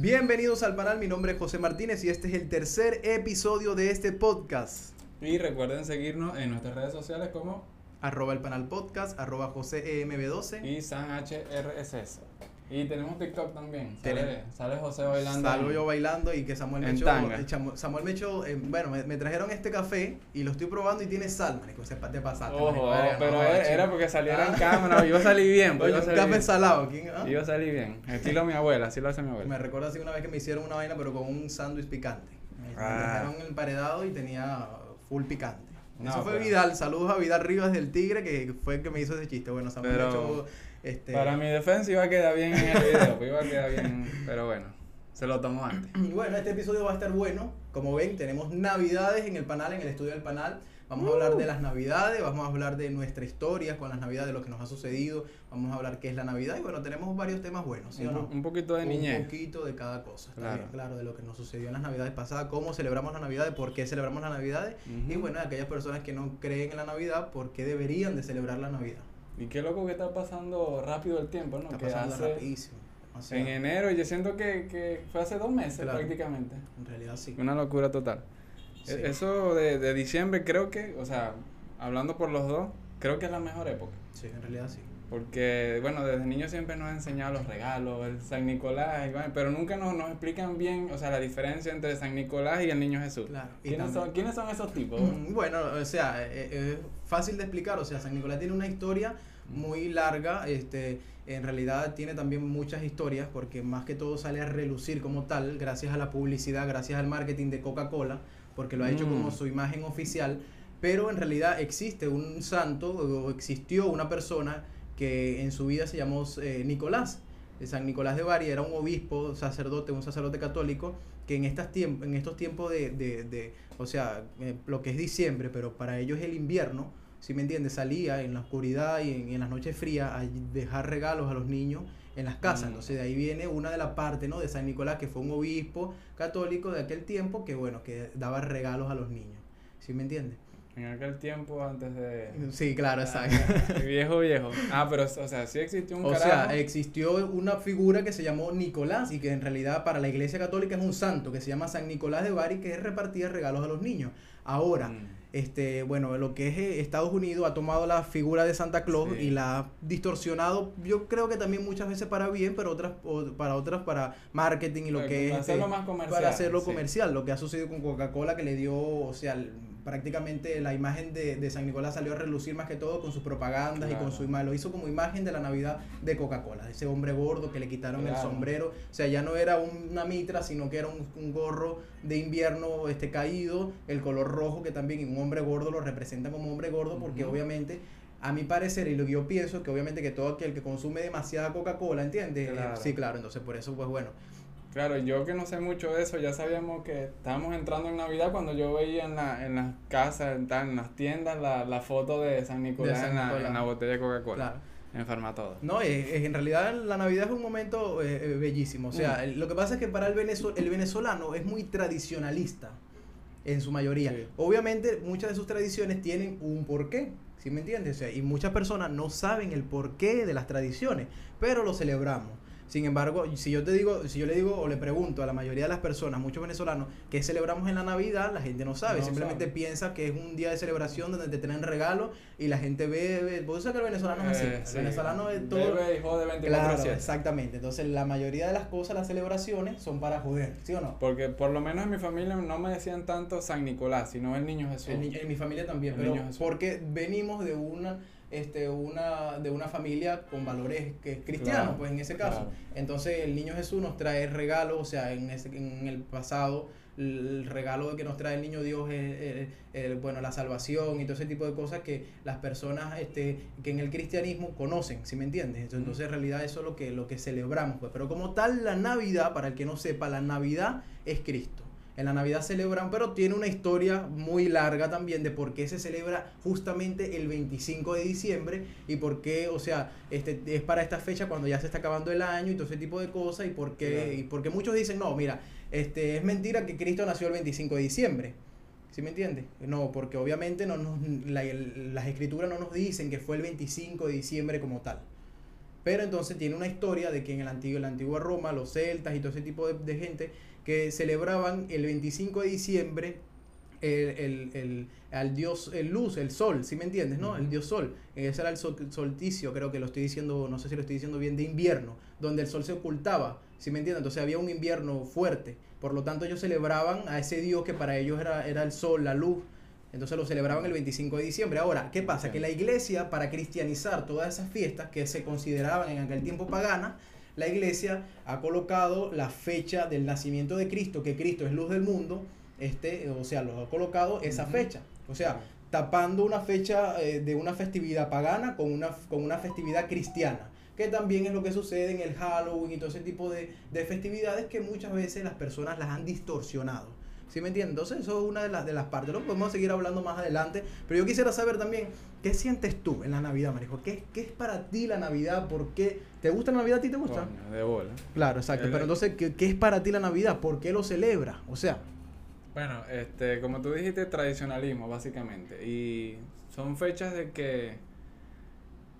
Bienvenidos al canal, mi nombre es José Martínez y este es el tercer episodio de este podcast. Y recuerden seguirnos en nuestras redes sociales como Arroba el panel podcast, arroba José EMB12. y SanHRSS. Y tenemos TikTok también. Sale, sale José bailando. Salgo yo bailando y que Samuel me chamo- Samuel me echó, eh, bueno, me, me trajeron este café y lo estoy probando y tiene sal, marico, se te pasaste. Ojo, no, pero era, porque saliera en Ah. cámara. Iba a salir bien. pues, Oye, un salir café bien. salado, ¿quién? ah? Iba a salir bien. Estilo mi abuela, así lo hace mi Me abuela. recuerda así una vez que me hicieron una vaina pero con un sándwich picante. Me me Ah. dejaron emparedado y tenía full picante. No, Eso fue pero- Vidal, saludos a Vidal Rivas del Tigre que fue el que me hizo ese chiste. Bueno, Samuel Pero- me echó, este, Para mi defensa iba a quedar bien en el video. pues iba a quedar bien. Pero bueno, se lo tomó antes. Y bueno, este episodio va a estar bueno. Como ven, tenemos navidades en el panel, en el estudio del panel. Vamos a hablar de las navidades, vamos a hablar de nuestra historia con las navidades, de lo que nos ha sucedido. Vamos a hablar qué es la navidad. Y bueno, tenemos varios temas buenos, ¿sí o Un, no? un poquito de Un niñez. poquito de cada cosa, está Claro. bien, claro, de lo que nos sucedió en las navidades pasadas, cómo celebramos las navidades, por qué celebramos las navidades. Y bueno, aquellas personas que no creen en la navidad, por qué deberían de celebrar la navidad. Y qué loco que está pasando rápido el tiempo, ¿no? Está que pasando hace rapidísimo. O en enero, yo siento que, que fue hace dos meses Claro. prácticamente. en realidad sí. Una locura total. Sí. E- Eso de, de diciembre creo que, o sea, hablando por los dos, creo que es la mejor época. Sí, en realidad sí. Porque, bueno, desde niños siempre nos han enseñado los regalos, el San Nicolás, y pero nunca nos, nos explican bien, o sea, la diferencia entre San Nicolás y el niño Jesús. Claro. Y ¿Quiénes, también- son, ¿Quiénes son esos tipos? Mm, Bueno, o sea, eh, es fácil de explicar. O sea, San Nicolás tiene una historia muy larga. Este, en realidad tiene también muchas historias porque más que todo sale a relucir como tal gracias a la publicidad, gracias al marketing de Coca-Cola, porque lo ha hecho Mm. como su imagen oficial. Pero en realidad existe un santo o existió una persona que en su vida se llamó eh, Nicolás. Eh, San Nicolás de Bari era un obispo, sacerdote, un sacerdote católico que en, estas tiemp- en estos tiempos de, de, de- o sea, eh, lo que es diciembre, pero para ellos es el invierno, si me entiendes, salía en la oscuridad y en, en las noches frías a dejar regalos a los niños en las casas. Mm. Entonces de ahí viene una de las partes, ¿no? De San Nicolás, que fue un obispo católico de aquel tiempo que, bueno, que daba regalos a los niños. ¿Sí me entiendes? En aquel tiempo antes de... Sí, claro, exacto. Ah, viejo, viejo. Ah, pero, o sea, sí existió un O carajo. sea, existió una figura que se llamó Nicolás y que en realidad para la iglesia católica es un santo que se llama San Nicolás de Bari que repartía regalos a los niños. Ahora, Mm. Este, bueno, lo que es eh, Estados Unidos ha tomado la figura de Santa Claus Sí. y la ha distorsionado, yo creo que también muchas veces para bien, pero otras o para otras para marketing y lo Para- que es para hacerlo este, más comercial, para hacerlo sí. comercial, lo que ha sucedido con Coca-Cola que le dio, o sea, prácticamente la imagen de, de San Nicolás salió a relucir más que todo con sus propagandas y con su imagen, lo hizo como imagen de la Navidad de Coca-Cola, de ese hombre gordo que le quitaron el sombrero, o sea, ya no era una mitra, sino que era un, un gorro de invierno este caído, el color rojo que también un hombre gordo lo representa como hombre gordo porque obviamente a mi parecer y lo que yo pienso es que obviamente que todo aquel que consume demasiada Coca-Cola, ¿entiendes? Claro. sí, claro, entonces por eso pues bueno, Claro, yo que no sé mucho de eso, ya sabíamos que estábamos entrando en Navidad cuando yo veía en, la, en las casas, en, tal- en las tiendas, la, la foto de San Nicolás, San en, la, Nicolás. en la botella de Coca-Cola. claro. En Farmatodo. No, es, es- en realidad la Navidad es un momento eh, eh, bellísimo. O sea, Mm. el- lo que pasa es que para el, venezo- el venezolano es muy tradicionalista en su mayoría. Sí. Obviamente muchas de sus tradiciones tienen un porqué, ¿sí me entiendes? O sea, y muchas personas no saben el porqué de las tradiciones, pero lo celebramos. Sin embargo, si yo te digo, si yo le digo o le pregunto a la mayoría de las personas, muchos venezolanos, que celebramos en la Navidad, la gente no sabe, No simplemente sabe. piensa que es un día de celebración donde te traen regalos y la gente ve vos sabés que el venezolano es así, Eh, el sí. venezolano es todo Bebe y jode 24/7. Claro, exactamente. Entonces, la mayoría de las cosas, las celebraciones, son para joder, ¿sí o no? Porque por lo menos en mi familia no me decían tanto San Nicolás, sino el niño Jesús. En, en mi familia también, El pero niño Jesús. porque venimos de una este una de una familia con valores que es cristiano, Claro, pues en ese caso. claro. Entonces, el niño Jesús nos trae regalos, o sea, en ese, en el pasado el regalo que nos trae el niño Dios es bueno la salvación y todo ese tipo de cosas que las personas este que en el cristianismo conocen ¿sí me entiendes? Entonces, entonces, en realidad eso es lo que lo que celebramos pues pero como tal la Navidad para el que no sepa la Navidad es Cristo en la Navidad celebran, pero tiene una historia muy larga también de por qué se celebra justamente el 25 de diciembre y por qué, o sea, este es para esta fecha cuando ya se está acabando el año y todo ese tipo de cosas y por qué, Claro. y porque muchos dicen, no, mira, este es mentira que Cristo nació el 25 de diciembre. ¿Sí me entiendes? No, porque obviamente no nos, la- el- las escrituras no nos dicen que fue el 25 de diciembre como tal. Pero entonces tiene una historia de que en el antiguo, la antigua Roma, los celtas y todo ese tipo de, de gente que celebraban el 25 de diciembre el, el, el, al dios el luz, el sol, ¿sí me entiendes? ¿no? El dios sol. Ese era el sol- solsticio, creo que lo estoy diciendo, no sé si lo estoy diciendo bien, de invierno, donde el sol se ocultaba, ¿sí me entiendes? Entonces había un invierno fuerte. Por lo tanto, ellos celebraban a ese dios que para ellos era, era el sol, la luz. Entonces lo celebraban el 25 de diciembre. Ahora, ¿qué pasa? Que la iglesia, para cristianizar todas esas fiestas que se consideraban en aquel tiempo paganas, la iglesia ha colocado la fecha del nacimiento de Cristo, que Cristo es luz del mundo, este, o sea, lo ha colocado esa fecha. O sea, tapando una fecha eh, de una festividad pagana con una, con una festividad cristiana. Que también es lo que sucede en el Halloween y todo ese tipo de, de festividades que muchas veces las personas las han distorsionado. ¿Sí me entiendes? Entonces eso es una de las, de las partes. Lo podemos seguir hablando más adelante. Pero yo quisiera saber también, ¿qué sientes tú en la Navidad, Marijo? ¿Qué, ¿Qué es para ti la Navidad? ¿Por qué? ¿Te gusta la Navidad? ¿A ti te gusta? Coño, de bola. Claro, exacto. El- Pero entonces, ¿qué, qué es para ti la Navidad? ¿Por qué lo celebras? O sea, Bueno, este, como tú dijiste, tradicionalismo, básicamente. Y son fechas de que,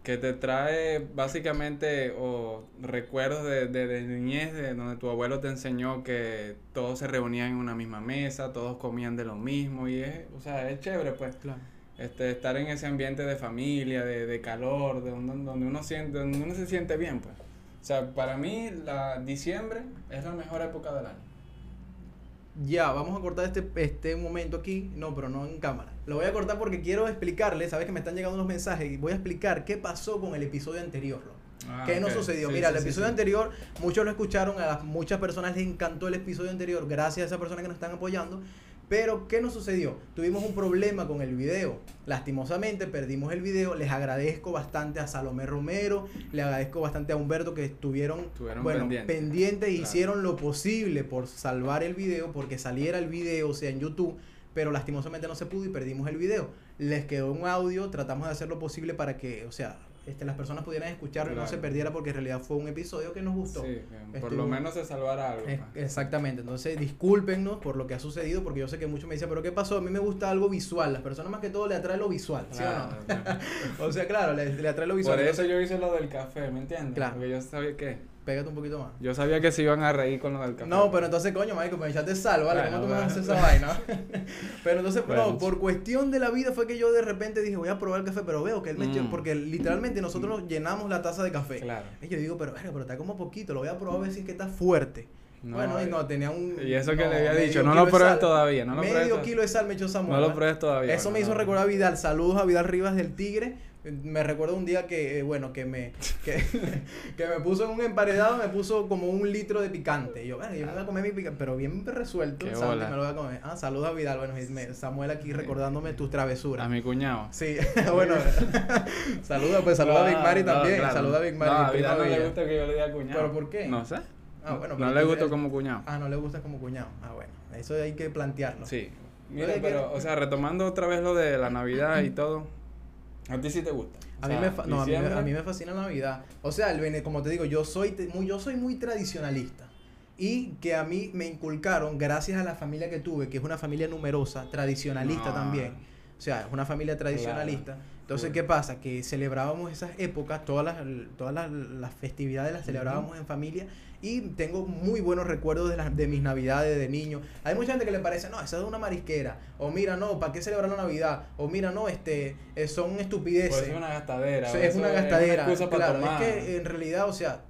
que te trae básicamente o recuerdos de, de, de niñez, de donde tu abuelo te enseñó que todos se reunían en una misma mesa, todos comían de lo mismo. Y es, o sea, es chévere, pues. claro. Este, estar en ese ambiente de familia, de, de calor, de donde, donde uno siente, donde uno se siente bien, pues. O sea, para mí, la diciembre es la mejor época del año. Ya, vamos a cortar este, este momento aquí. No, pero no en cámara. Lo voy a cortar porque quiero explicarle. Sabes que me están llegando unos mensajes y voy a explicar qué pasó con el episodio anterior. Lo. Ah, ¿Qué nos ok. sucedió? Sí, Mira, sí, el episodio sí. anterior, muchos lo escucharon, a las- muchas personas les encantó el episodio anterior, gracias a esas personas que nos están apoyando. Pero, ¿qué nos sucedió? Tuvimos un problema con el video. Lastimosamente perdimos el video. Les agradezco bastante a Salomé Romero, le agradezco bastante a Humberto que estuvieron, Estuvieron bueno, pendientes. y Claro. hicieron lo posible por salvar el video, porque saliera el video, o sea, en YouTube. Pero lastimosamente no se pudo y perdimos el video. Les quedó un audio, tratamos de hacer lo posible para que, o sea, este, las personas pudieran escucharlo y no se perdiera porque en realidad fue un episodio que nos gustó. Sí, por lo menos se salvara algo. Es- pues. exactamente, entonces discúlpenos por lo que ha sucedido, porque yo sé que muchos me dicen, pero ¿qué pasó? A mí me gusta algo visual, las personas más que todo le atrae lo visual, ¿sí Claro, o claro. no? o sea, claro, le, le atrae lo visual. Por eso yo hice lo del café, ¿me entiendes? Claro. Porque yo sabía que Pégate un poquito más. yo sabía que se iban a reír con lo del café. No, pero entonces, coño, Michael, me echaste sal, ¿vale? Bueno, ¿Cómo tú me bueno. haces esa vaina? pero entonces, Bueno. no, por cuestión de la vida fue que yo de repente dije, voy a probar el café, pero veo que él me echó, Mm. porque literalmente nosotros llenamos la taza de café. Claro. Y yo digo, pero, pero está como poquito, lo voy a probar a ver si es que está fuerte. No, bueno, y eh, no, tenía un... y eso que no, le había dicho, no lo pruebes sal. todavía, no lo pruebes Medio kilo de sal me echó Samuel. No lo pruebes todavía. Eso no, me hizo recordar a Vidal. Saludos a Vidal Rivas del Tigre. Me recuerdo un día que, eh, bueno, que me, que, que me puso en un emparedado, me puso como un litro de picante. Y yo, bueno, yo me voy a comer mi picante, pero bien resuelto. Qué bola. me lo voy a comer. Ah, saludos a Vidal. Bueno, me- Samuel aquí recordándome tus travesuras. A mi cuñado. Sí, bueno, saluda, pues saluda a Big Mari No, también. claro. Saluda a Big Mari. No, a Vidal no le gusta que yo le diga cuñado. ¿Pero por qué? No sé. Ah, bueno, no le gusta como cuñado. Ah, no le gusta como cuñado. Ah, bueno, eso hay que plantearlo. Sí. Mira, pero, que- o sea, retomando otra vez lo de la Navidad y todo. A ti sí te gusta. O A mí, me no, a, mí, a mí me fascina la Navidad. O sea, el bene- como te digo, yo soy, te- muy, yo soy muy tradicionalista. Y que a mí me inculcaron, gracias a la familia que tuve, que es una familia numerosa, tradicionalista No. también. O sea, es una familia tradicionalista. Entonces. ¿qué pasa? Que celebrábamos esas épocas, todas las, todas las, las festividades las celebrábamos en familia. Y tengo muy buenos recuerdos de, las, de mis navidades de niño. Hay mucha gente que le parece, no, esa es una marisquera. O mira, no, ¿para qué celebrar la Navidad? O mira, no, este, eh, son estupideces. Pues es una gastadera. O es una gastadera. claro, tomar. es que en realidad, o sea,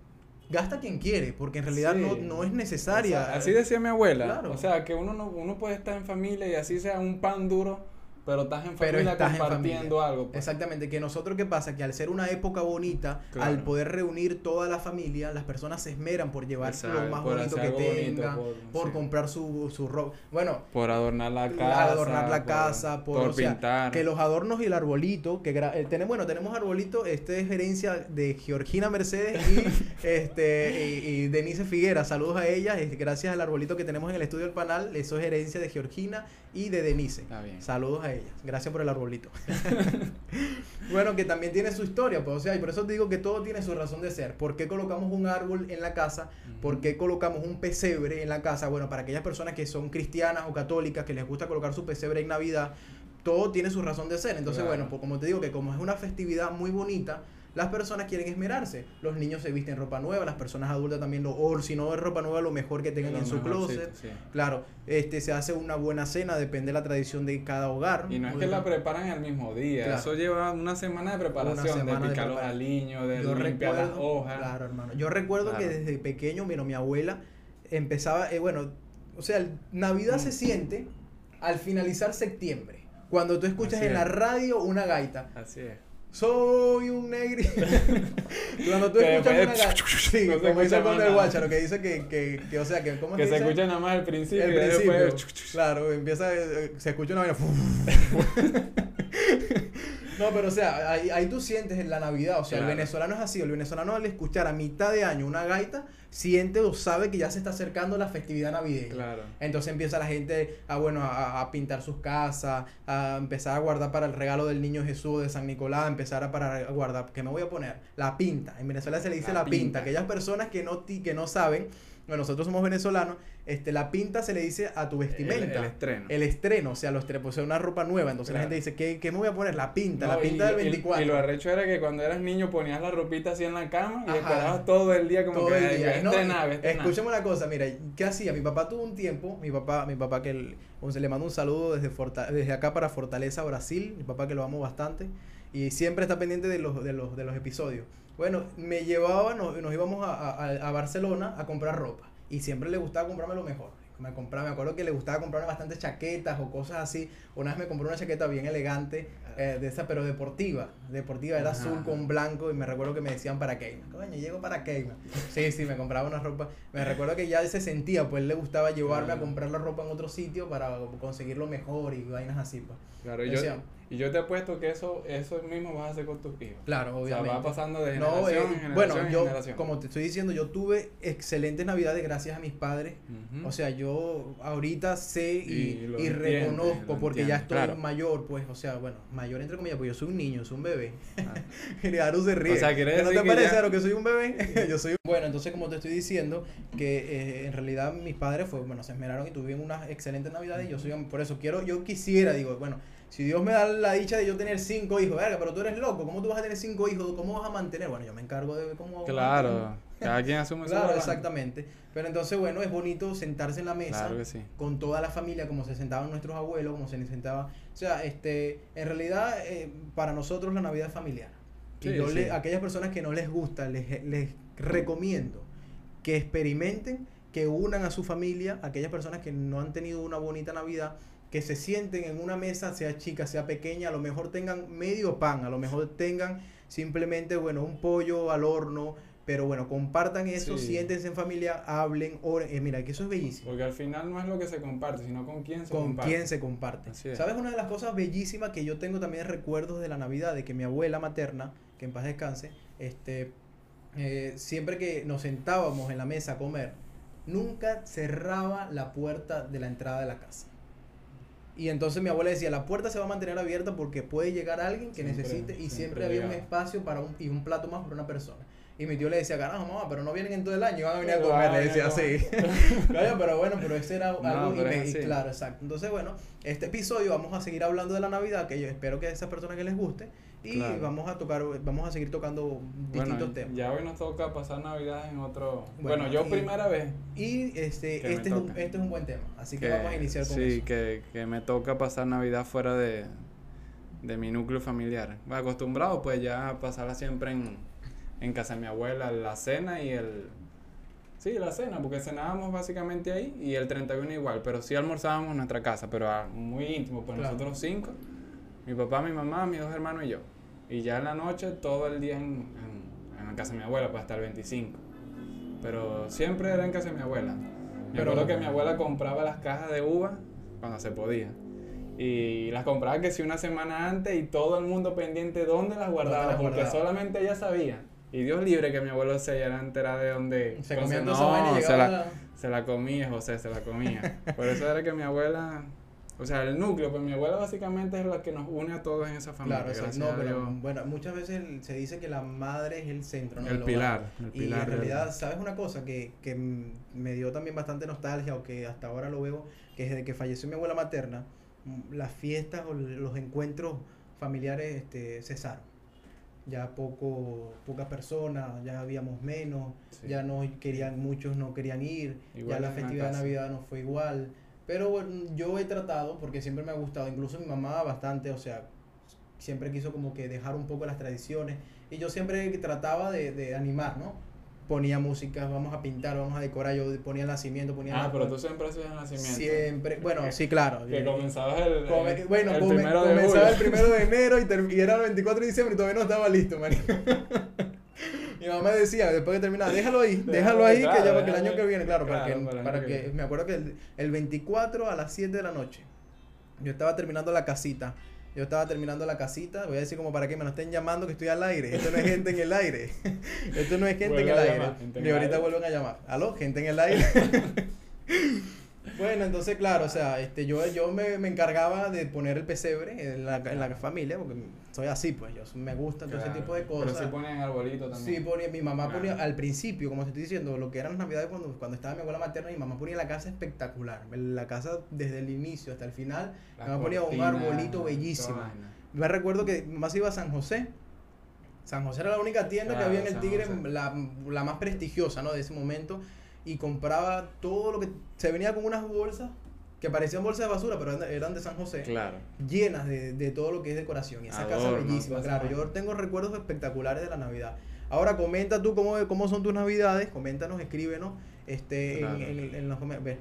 gasta quien quiere, porque en realidad Sí. no, no es necesaria. O sea, así decía mi abuela. Claro. O sea, que uno no, uno puede estar en familia y así sea un pan duro, pero estás en Pero familia en compartiendo familia. algo. pues. Exactamente, que nosotros qué pasa, que al ser una época bonita, Claro. al poder reunir toda la familia, las personas se esmeran por llevar Exacto, lo más bonito que tengan, por- por, sí. comprar su, su ropa. Bueno, Por adornar la casa. adornar la por- casa, por, por o sea, pintar. que los adornos y el arbolito, que eh, tenemos, bueno, tenemos arbolito, este es herencia de Georgina Mercedes y este y, y Denise Figuera, saludos a ellas, gracias al arbolito que tenemos en el estudio del panal, eso es herencia de Georgina y de Denise. Está bien. Saludos a ellas, gracias por el arbolito. bueno, que también tiene su historia, pues, o sea, y por eso te digo que todo tiene su razón de ser. ¿Por qué colocamos un árbol en la casa? ¿Por qué colocamos un pesebre en la casa? Bueno, para aquellas personas que son cristianas o católicas, que les gusta colocar su pesebre en Navidad, todo tiene su razón de ser. Entonces, Claro. bueno, pues como te digo que como es una festividad muy bonita, las personas quieren esmerarse. Los niños se visten ropa nueva, las personas adultas también, lo, o si no es ropa nueva, lo mejor que tengan Lo en su closet. sí. Claro, este se hace una buena cena, depende de la tradición de cada hogar. Y no es que la preparan el mismo día, Claro. eso lleva una semana de preparación, semana de de picar los aliños, de yo limpiar las recuerdo, hojas. claro, hermano. Yo recuerdo que desde pequeño, mira, mi abuela empezaba, eh, bueno, o sea, el- Navidad Mm. se siente al finalizar septiembre. Cuando tú escuchas Así en la radio una gaita. Así es. Soy un negri. Cuando tú escuchas una. Sí, no como dice escucha el. Guácharo, que dice que, que, que, o sea, que, ¿cómo es Que se dice? escucha nada más el principio el principio. después... Claro, empieza, eh, se escucha una vaina. No, pero o sea, ahí, ahí tú sientes en la Navidad, o sea, Claro. el venezolano es así, el venezolano al escuchar a mitad de año una gaita, siente o sabe que ya se está acercando la festividad navideña. Claro. Entonces empieza la gente a, bueno, a, a pintar sus casas, a empezar a guardar para el regalo del niño Jesús de San Nicolás, empezar a, para, a guardar, ¿qué me voy a poner? La pinta. En Venezuela se le dice La la, pinta. pinta. Aquellas personas que no, ti- que no saben, bueno, nosotros somos venezolanos, este, la pinta se le dice a tu vestimenta. El, el estreno. El estreno, o sea, los pues, una ropa nueva. Entonces la gente dice, ¿qué, qué me voy a poner? La pinta, No, la pinta y- del y- 24. Y, lo arrecho era que cuando eras niño ponías la ropita así en la cama y Ajá. esperabas todo el día como todo que el "Ay, día. No, estrenar, voy a estrenar". escúchame una cosa, mira, ¿qué hacía? Mi papá tuvo un tiempo, mi papá, mi papá que el- le mando un saludo desde, Forta- desde acá para Fortaleza, Brasil, mi papá que lo amo bastante y siempre está pendiente de los, de los, de los episodios. Bueno, me llevaba, nos, nos íbamos a, a, a Barcelona a comprar ropa y siempre le gustaba comprarme lo mejor. Me compraba, me acuerdo que le gustaba comprarme bastantes chaquetas o cosas así. Una vez me compró una chaqueta bien elegante, eh, de esa, pero deportiva. Deportiva, era Ajá. azul con blanco y me recuerdo que me decían para Keima. Coño, llego para Keima. Sí, sí, me compraba una ropa. Me recuerdo que ya él se sentía, pues él le gustaba llevarme a comprar la ropa en otro sitio para conseguir lo mejor y vainas así, pues. Claro, yo, y yo te apuesto que eso, eso mismo vas a hacer con tus hijos. Claro, O sea, obviamente. va pasando de No, generación eh, en generación bueno, en yo, generación. como te estoy diciendo, yo tuve excelentes navidades gracias a mis padres. O sea, yo ahorita sé y, reconozco porque ya estoy claro. mayor, pues, o sea, bueno, mayor entre comillas, pues yo soy un niño, soy un bebé. Ah. Se ríe. O sea, ¿Que ¿No te que parece, ya- que soy un bebé? yo soy un... Bueno, entonces, como te estoy diciendo, que eh, en realidad mis padres fue, bueno, se esmeraron y tuvieron unas excelentes navidades y yo soy, por eso quiero, yo quisiera, digo, bueno, si Dios me da la dicha de yo tener cinco hijos, verga, pero tú eres loco, ¿cómo tú vas a tener cinco hijos? ¿Cómo vas a mantener? Bueno, yo me encargo de cómo... Claro, cada quien asume su Claro, exactamente. Pero entonces, bueno, es bonito sentarse en la mesa Claro que sí. con toda la familia, como se sentaban nuestros abuelos, como se sentaba. O sea, este, en realidad, eh, para nosotros la Navidad es familiar. Y yo sí. le, a aquellas personas que no les gusta, les, les recomiendo que experimenten, que unan a su familia, aquellas personas que no han tenido una bonita Navidad, que se sienten en una mesa, sea chica, sea pequeña, a lo mejor tengan medio pan, a lo mejor tengan simplemente, bueno, un pollo al horno, pero bueno, compartan eso, Sí. siéntense en familia, hablen, oren. Eh, mira, que eso es bellísimo. Porque al final no es lo que se comparte, sino con quién se Con comparte. quién se comparte. ¿Sabes una de las cosas bellísimas que yo tengo también recuerdos de la Navidad? De que mi abuela materna, que en paz descanse, este, eh, siempre que nos sentábamos en la mesa a comer, nunca cerraba la puerta de la entrada de la casa. Y entonces mi abuela decía, la puerta se va a mantener abierta porque puede llegar alguien que Siempre, necesite y siempre siempre, había un espacio para un, y un plato más para una persona. Y mi tío le decía, carajo, mamá, pero no vienen en todo el año, van a venir a comer. Le decía así. Pero bueno, pero ese era No, algo y así. claro, exacto. Entonces, bueno, este episodio vamos a seguir hablando de la Navidad, que yo espero que a esas personas que les guste. Y Claro. vamos a tocar, vamos a seguir tocando distintos Bueno, temas. ya hoy nos toca pasar Navidad en otro... Bueno, Bueno, yo y- primera vez. Y este, este, es un, este es un buen tema. Así que, que- vamos a iniciar con sí, eso. que, que me toca pasar Navidad fuera de, de mi núcleo familiar. Acostumbrado pues ya a pasarla siempre en, en casa de mi abuela, la cena y el... Sí, la cena, porque cenábamos básicamente ahí y el 31 igual, pero sí almorzábamos en nuestra casa, pero ah, muy íntimo, pues Claro. nosotros cinco, mi papá, mi mamá, mis dos hermanos y yo. Y ya en la noche todo el día en, en, en la casa de mi abuela, pues hasta el 25. Pero siempre era en casa de mi abuela. Me Pero- acuerdo que mi abuela compraba las cajas de uva cuando se podía. Y las compraba que si una semana antes y todo el mundo pendiente dónde las guardaba, las porque guardaba? solamente ella sabía. Y Dios libre que mi abuelo se ya enterara de dónde. Se comían no, se la, se la comía, José, se la comía. Por eso era que mi abuela, o sea, el núcleo, pues mi abuela básicamente es la que nos une a todos en esa familia. Claro, o sea, no, pero bueno, muchas veces se dice que la madre es el centro, ¿no? el pilar, el Y pilar. en del- realidad, ¿sabes una cosa que, que me dio también bastante nostalgia o que hasta ahora lo veo? Que desde que falleció mi abuela materna, las fiestas o los encuentros familiares este, cesaron. ya poco, pocas personas, ya habíamos menos, Sí. ya no querían, muchos no querían ir, Igual ya la en festividad de. Navidad no fue igual. Pero bueno, yo he tratado, porque siempre me ha gustado, incluso mi mamá bastante, o sea, siempre quiso como que dejar un poco las tradiciones, y yo siempre trataba de, de animar, ¿no? Ponía música, vamos a pintar, vamos a decorar, yo ponía el nacimiento, ponía Ah, la- pero tú siempre hacías el nacimiento. Siempre, bueno, sí, claro. Que comenzabas el, come- bueno, el come- primero de comenzaba el primero de enero y, ter- y era el 24 de diciembre y todavía no estaba listo, marico. Mi mamá decía, después de terminar, déjalo ahí, déjalo ahí, claro, que ya para que el año que viene, claro, para que, para que que, me acuerdo que el, el 24 a las 7 de la noche, yo estaba terminando la casita, yo estaba terminando la casita, voy a decir como para que me lo estén llamando que estoy al aire, esto no es gente en el aire, esto no es gente Vuelve en el aire, llamar, gente y ahorita aire. vuelven a llamar, aló, gente en el aire. Bueno, entonces, claro, o sea, este, yo, yo me, me encargaba de poner el pesebre en la, en la familia, porque soy así, pues, yo me gusta todo ese tipo de Pero cosas. sí ponían arbolito también. Sí, ponía, mi mamá Claro. ponía al principio, como te estoy diciendo, lo que eran las navidades cuando, cuando estaba mi abuela materna, mi mamá ponía la casa espectacular. La casa desde el inicio hasta el final, Las mi mamá ponía un arbolito bellísimo. Me recuerdo que mi mamá se iba a San José. San José era la única tienda que había en el San Tigre, la, la más prestigiosa, ¿no? De ese momento. Y compraba todo lo que... Se venía con unas bolsas que parecían bolsas de basura, pero eran- de San José Claro. llenas de, de todo lo que es decoración. Y esa casa Adornos, bellísima, claro. Yo tengo recuerdos espectaculares de la Navidad. Ahora comenta tú cómo, cómo son tus Navidades, coméntanos, escríbenos, este, Claro. en, en- en los,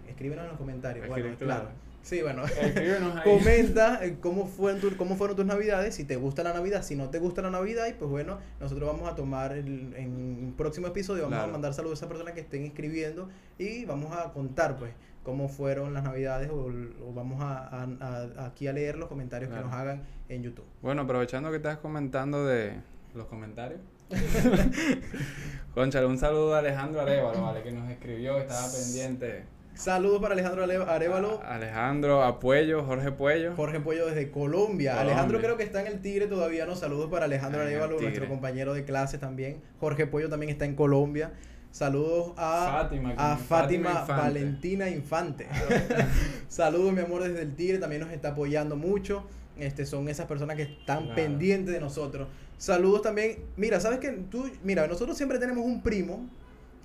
escríbenos en los comentarios. Bueno, claro. Sí, bueno. Comenta eh, cómo fueron, tu- cómo fueron tus navidades, si te gusta la Navidad, si no te gusta la Navidad, y pues bueno, nosotros vamos a tomar el- en un próximo episodio, vamos Claro. a mandar saludos a esas personas que estén escribiendo y vamos a contar pues cómo fueron las Navidades o, o vamos a, a- a- aquí a leer los comentarios Claro. que nos hagan en YouTube. Bueno, aprovechando que estás comentando de los comentarios. Conchale, un saludo a Alejandro Arevalo, ¿vale? Que nos escribió, estaba pendiente. Saludos para Alejandro Ale- Arevalo, Alejandro, Apuello, Jorge Puello. Jorge Pollo desde Colombia. Colombia. Alejandro creo que está en el Tigre todavía, ¿no? Saludos para Alejandro Arevalo, nuestro compañero de clase también. Jorge Pollo también está en Colombia. Saludos a Fátima, a Fátima, Infante. Valentina Infante. Saludos, mi amor, desde el Tigre. También nos está apoyando mucho. Este, son esas personas que están Claro. pendientes de nosotros. Saludos también. Mira, ¿sabes que Tú, mira, nosotros siempre tenemos un primo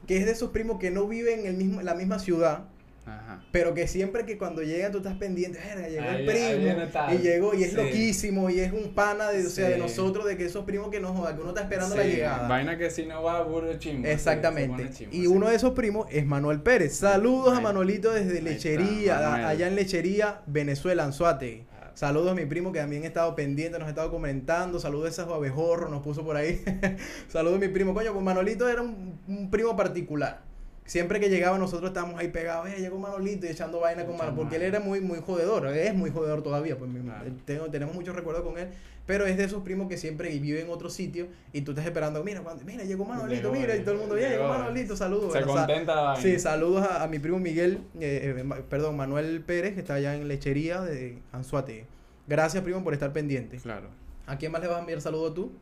que es de esos primos que no viven en el mismo, en la misma ciudad. Ajá. Pero que siempre que cuando llegan tú estás pendiente, "Verga, llegó Ahí- el primo viene tal". y llegó y es Sí. loquísimo y es un pana de, o sea, de nosotros, de que esos primos que nos jodan, que uno está esperando la llegada. Vaina que si no va burro chimbo. Exactamente. chimbo, y uno de esos primos es Manuel Pérez. Saludos a Manuelito desde Lechería, está, allá en Lechería, Venezuela, Anzuategui. Ah. Saludos a mi primo que también ha estado pendiente, nos ha estado comentando. Saludos a esos abejorros, nos puso por ahí. Saludos a mi primo. Coño, pues Manolito era un, un primo particular. Siempre que llegaba nosotros estábamos ahí pegados, eh, llegó Manolito y echando vaina con Manolito, porque él era muy, muy jodedor, es muy jodedor todavía, pues Claro. tengo- tenemos muchos recuerdos con él, pero es de esos primos que siempre vive en otro sitio y tú estás esperando, mira, cuando- mira, llegó Manolito, Llegó, mira, y todo el mundo, "Bien, llegó llegó". Manolito, saludos. Se Bueno, contenta la vaina. Sí, saludos a, a mi primo Miguel, eh, eh, perdón, Manuel Pérez, que está allá en Lechería de Anzuate. Gracias, primo, por estar pendiente. Claro. ¿A quién más le vas a enviar saludo tú?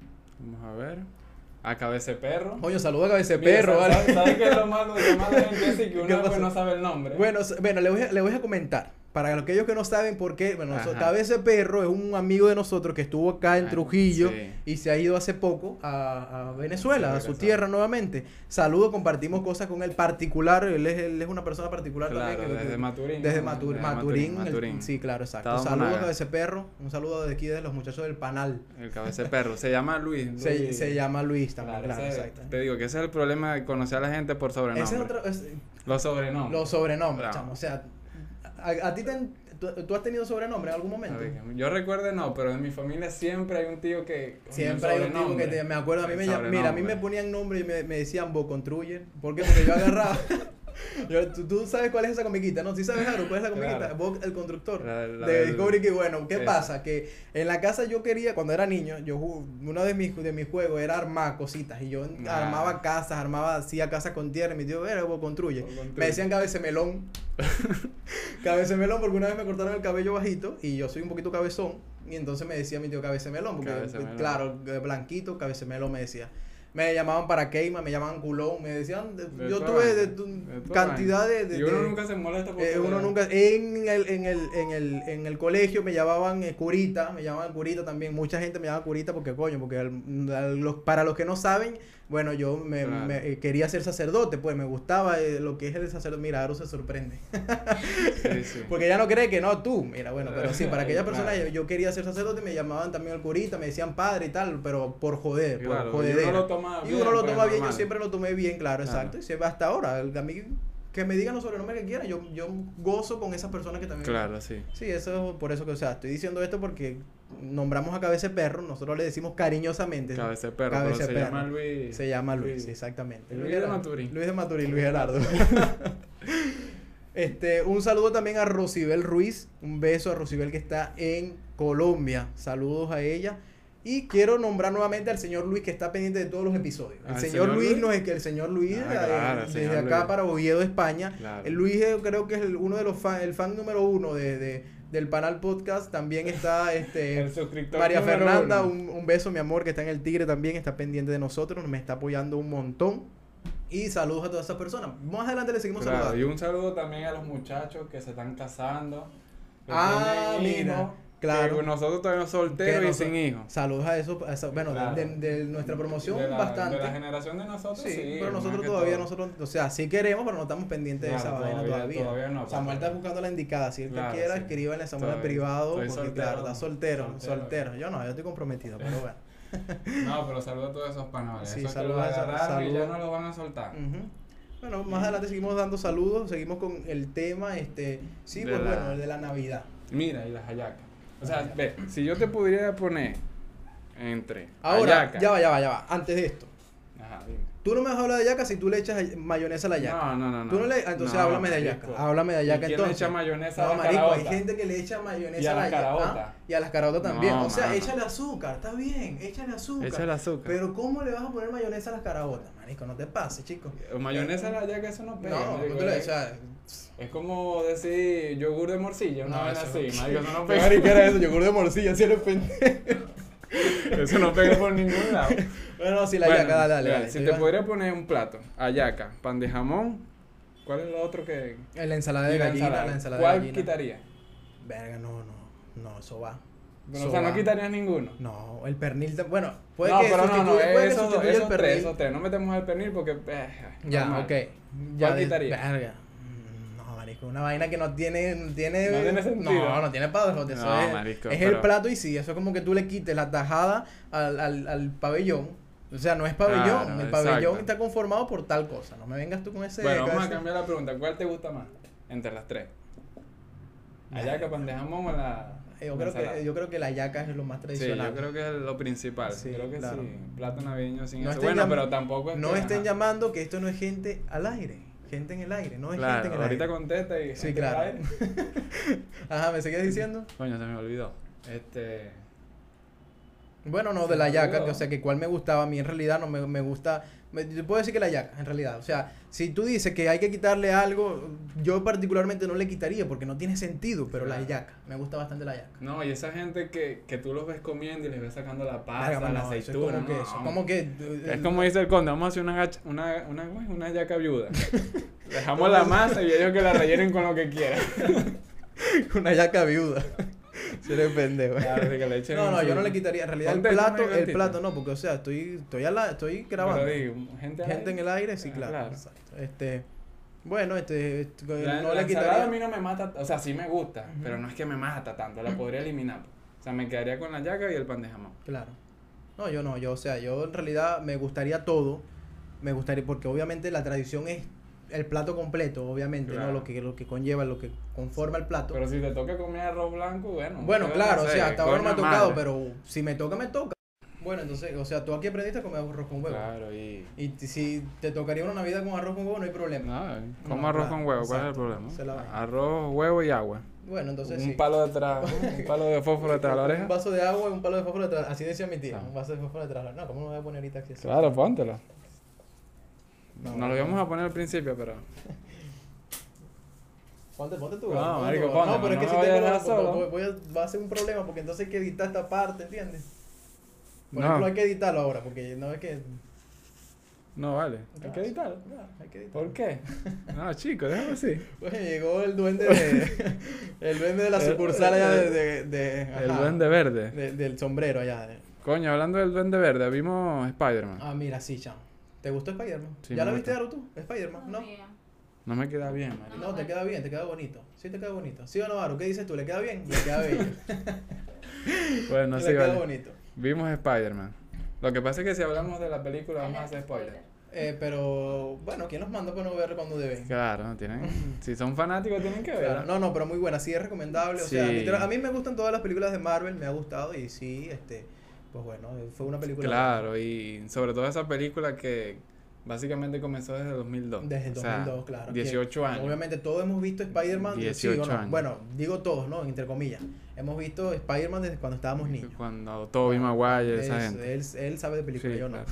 Vamos a ver. A Cabece Perro. Coño, saludos a Cabece Perro, ¿sabes- ¿vale? ¿Sabes qué es lo malo la gente así? Que ¿Qué uno pues no sabe el nombre. Bueno, bueno le, voy a, le voy a comentar. Para aquellos que no saben por qué, bueno, Ajá. Cabece Perro es un amigo de nosotros que estuvo acá en Ah, Trujillo sí. y se ha ido hace poco a, a Venezuela, Sí, a su tierra nuevamente. Saludos, compartimos cosas con él particular, él es, él es una persona particular Claro, también. que- desde Maturín. Desde. Matur- Desde Maturín, Maturín. sí, claro, exacto. Saludos Monaga. a ese perro, un saludo de aquí de los muchachos del Panal. El Cabece Perro. Se llama Luis. Se, Luis. se llama Luis también, Claro, claro, ese- exacto. Te digo que ese es el problema de conocer a la gente por sobrenombre. Ese es otro, es- Los sobrenombres. los sobrenombres, Claro. chamo. O sea, a, a ti te tú, tú has tenido sobrenombre en algún momento. Ver, Yo recuerdo no, pero en mi familia siempre hay un tío que. Siempre hay un tipo que te, me acuerdo, a mí me mira, a mí me ponían nombre y me, me decían Bo Construyen. ¿Por qué? Porque yo agarraba. yo- tú, tú sabes cuál es esa comiquita, ¿no? ¿Sí sabes, Haru, cuál es la comiquita? Claro. El constructor. La- la de Discovery que bueno, ¿qué pasa? Que en la casa yo quería, cuando era niño, yo uno de mis, de mis juegos era armar cositas. Y yo Ah. armaba casas, armaba, hacía casas con tierra. Y mi tío, era Construye. Me decían cabecemelón. cabecemelón porque una vez me cortaron el cabello bajito y yo soy un poquito cabezón. Y entonces me decía mi tío cabecemelón, porque Cabecemelón. claro, blanquito, cabecemelón me decía. Me llamaban para queima, me llamaban culón, me decían, de- yo tuve de, de cantidad de, Y uno nunca se molesta por eh, uno nunca, en el, en el, en el, en el colegio me llamaban eh, curita, me llamaban curita también, mucha gente me llamaba curita porque coño, porque al- al- los- para los que no saben, bueno, yo me, Claro. me, quería ser sacerdote, pues me gustaba eh, lo que es el sacerdote, mira, Aro se sorprende, Sí, sí. porque ella no cree que no, tú, mira, bueno, pero sí, para aquella persona Claro. yo, yo quería ser sacerdote, me llamaban también al curita, me decían padre y tal, pero por joder, Claro, por y uno lo toma Y bien, uno lo pues, toma bien, yo siempre lo tomé bien, claro, exacto. Y siempre hasta ahora, a mí que me digan los sobrenombres que quieran, yo, yo gozo con esas personas que también. Claro, sí. Sí, eso por eso que, o sea, estoy diciendo esto porque nombramos a Cabeza de Perro, nosotros le decimos cariñosamente. Cabeza de perro, Cabeza pero de se perro. llama Luis. Se llama Luis, exactamente. Luis de. Maturín. Luis de Maturín, Luis Gerardo. este, un saludo también a Rosibel Ruiz, un beso a Rosibel que está en Colombia. Saludos a ella. Y quiero nombrar nuevamente al señor Luis que está pendiente de todos los episodios. El ¿Al señor, señor Luis, no es que el señor Luis Ah, eh, desde acá Luis. para Oviedo, España. Claro. El Luis eh, creo que es el- uno de los fan, el fan número uno de, de- del Panal Podcast. También está este María Fernanda, un, un beso, mi amor, que está en el Tigre también, está pendiente de nosotros, me está apoyando un montón. Y saludos a todas esas personas. Más adelante le seguimos Claro, y saludando. un saludo también a los muchachos que se están casando. Ah, mira, hijos, claro. que nosotros todavía solteros y sin hijos. Saludos a esos, a esa- bueno, de- Claro. de, de nuestra promoción de la, bastante. De la generación de nosotros, Sí, sí. pero nosotros todavía, todo. nosotros, o sea, sí queremos, pero no estamos pendientes de esa vaina todavía- todavía. no, Samuel está buscando la indicada, si él Claro, que quiera, sí. escríbanle a Samuel en privado, porque soltero. claro, está soltero, soltero, Soltero. Yo no, yo estoy comprometido, pero bueno. No, pero saludos a todos esos panas. Sí, saludos lo a y ya no los van a soltar. Bueno, más adelante seguimos dando saludos, seguimos con el tema, este, sí, pues bueno, el de la Navidad. Mira, y las hallacas. O sea, ve, si yo te pudiera poner entre Ahora, ya va, ya va, ya va, antes de esto. Ajá, dime. Tú no me vas a hablar de yaca si tú le echas mayonesa a la yaca. No, no, no. no. Tú no le, entonces No, háblame de marico. yaca. Háblame de ¿Y yaca quién le entonces. echa mayonesa a no, la marico, hay gente que le echa mayonesa Y a a la las yaca. Y a las caraotas también. O sea, échale azúcar, está bien, échale azúcar. Echa el azúcar. Pero ¿cómo le vas a poner mayonesa a las caraotas, marico? No te pases, chico. Mayonesa a la yaca, eso no pega. No, no te le echas. Es como decir yogur de morcilla, una No, vaina así. no. Marico, eso no ¿Qué pega. era eso? Yogur de morcilla, si eres pendejo. Eso no pega por ningún lado. Bueno, no, si la Bueno, yaca, dale, dale. Si te iba- podría poner un plato, hallaca, pan de jamón, ¿cuál es lo otro que...? La ensalada de la gallina, ensalada. la ensalada ¿Cuál de gallina. quitaría? Verga, no, no. No, eso va. O sea, no quitarías ninguno. No, el pernil. Bueno, puede no, que pero no, no, puede que esos, sustituya esos el tres, pernil. esos tres. No metemos el pernil porque... eh, Ya, normal. ok. ¿Cuál Ya quitaría? Verga. Una vaina que no tiene, no tiene, No tiene sentido. No, no tiene padre, eso No, es, marico, es el pero- plato y sí, eso es como que tú le quites la tajada al, al, al pabellón. O sea, no es pabellón, Claro, el pabellón exacto. está conformado por tal cosa. No me vengas tú con ese Bueno, vamos a cambiar la pregunta. ¿Cuál te gusta más entre las tres? ¿Hallaca, pan de jamón o la Eh, Yo creo, que, yo creo que la yaca es lo más Sí, tradicional. yo creo que es lo principal. Sí, creo que claro. sí. Plato navideño sin No eso. estén Bueno, pero tampoco es No que, estén ajá. llamando que esto no es gente al aire. Gente en el aire, no es gente en el ahorita aire. contesta y... Sí, claro. Ajá, ¿me seguías diciendo? Coño, se me olvidó. Este... Bueno, no, de la yaca, que, o sea, que cuál me gustaba, a mí en realidad no me, me gusta, me, yo puedo decir que la yaca, en realidad, o sea, si tú dices que hay que quitarle algo, yo particularmente no le quitaría porque no tiene sentido, pero la Claro. yaca, me gusta bastante la yaca. No, y esa gente que, que tú los ves comiendo y les ves sacando la pasta, la no, eso es aceituna. como que, no, eso, no. como que, Es como dice el conde, vamos a hacer una, gacha- una, una, una yaca viuda. Dejamos la masa y ellos que la rellenen con lo que quieran. una yaca viuda. Pendejo. Que le echen No, no, yo no le quitaría, en realidad el plato, el plato no, porque o sea, estoy, estoy, a la, estoy grabando. Digo, gente, Gente en el aire, sí, Ah, claro. claro. Exacto. Este, bueno, este, este, La, no la le quitaría. a mí no me mata, o sea, sí me gusta, pero no es que me mata tanto, la podría eliminar. O sea, me quedaría con la yaca y el pan de jamón. Claro. No, yo no, yo, o sea, yo en realidad me gustaría todo. Me gustaría, porque obviamente la tradición es el plato completo, obviamente, Claro. ¿no? Lo que, lo que conlleva, lo que conforma el plato. Pero si te toca comer arroz blanco, bueno. bueno, claro, o sea, hasta ahora no me ha tocado, madre. pero si me toca, me toca. Bueno, entonces, o sea, tú aquí aprendiste a comer arroz con huevo. Claro, y... Y si te tocaría una Navidad con arroz con huevo, no hay problema. No, como No, arroz claro, con huevo, ¿cuál es el problema? Arroz, huevo y agua. Bueno, entonces un sí. palo detrás, un palo de fósforo detrás de la oreja. Un vaso de agua y un palo de fósforo detrás. Así decía mi tía. Ah. Un vaso de fósforo detrás. No, ¿cómo no voy a poner ahorita aquí? Claro, póntelo. No, Nos lo íbamos a poner al principio, pero... Ponte, ponte tú. No, marico, No, ponte, pero es no que si tengo, dejar solo. voy, voy a, va a ser un problema porque entonces hay que editar esta parte, ¿entiendes? Por No. ejemplo, hay que editarlo ahora porque no es que... No vale. Hay No, que editarlo. Ya, hay que editar. ¿Por qué? No, chicos, déjalo así. Oye, llegó el duende de, el duende de la sucursal allá de, de, de- El duende verde. de- del sombrero allá. de- Coño, hablando del duende verde, vimos Spider-Man. Ah, mira, sí, chamo. ¿Te gustó Spider-Man? Sí, ¿Ya la viste. Aro, tú? ¿Spider-Man? ¿No? No me queda bien, marico. No, te queda bien, te queda bonito. Sí, te queda bonito. ¿Sí o no, Aro? ¿Qué dices tú? ¿Le queda bien? Le queda bello. Bueno, Le sí, queda vale. bonito. Vimos Spider-Man. Lo que pasa es que si hablamos de la película vamos a hacer spoiler. Eh, pero, bueno, ¿quién los manda para no ver cuando deben? Claro, no tienen. si son fanáticos tienen que Claro, ver. no, no, pero muy buena, sí es recomendable. O sea, literal, a mí me gustan todas las películas de Marvel, me ha gustado y sí, este, pues bueno, fue una película. Claro, y sobre todo esa película que básicamente comenzó desde 2002. Desde el O sea, 2002, claro. 18 que, años. Obviamente todos hemos visto Spider-Man. sí o 18 no. años. Bueno, digo todos, ¿no? Entre comillas. Hemos visto Spider-Man desde cuando estábamos niños. Cuando Tobey Maguire, esa Es- gente. Él, él sabe de película, Sí, yo no. claro.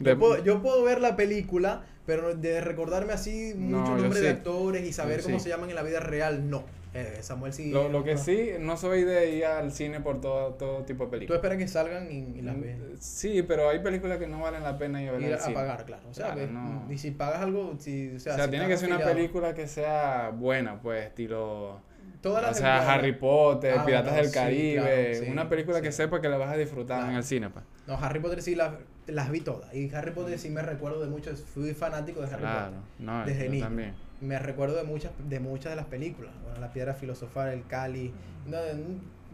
Yo, De- puedo, yo puedo ver la película, pero de recordarme así No, muchos yo nombres de sí. actores y saber cómo sí. se llaman en la vida real, no. Eh, Samuel sí. Lo, lo que no. sí, no soy de ir al cine por todo, todo tipo de Tú películas. esperas que salgan y, y las ves. Sí, pero hay películas que no valen la pena ir a ver Ir al a cine. pagar, claro. O sea, Claro, que- no. y si pagas algo, si, o O sea, sea, si tiene que ser una película que sea buena, pues, estilo... Todas O las sea, de- Harry Potter, Ah, Piratas del sí, Caribe, claro, sí, una película que sepa que la vas a disfrutar en el cine, pues. No, Harry Potter sí las, las vi todas. Y Harry Potter sí me recuerdo de muchos. Fui fanático de Harry Potter. no, Desde niño. también. Me recuerdo de muchas, de muchas de las películas. Bueno, La Piedra Filosofal, El Cali. no, de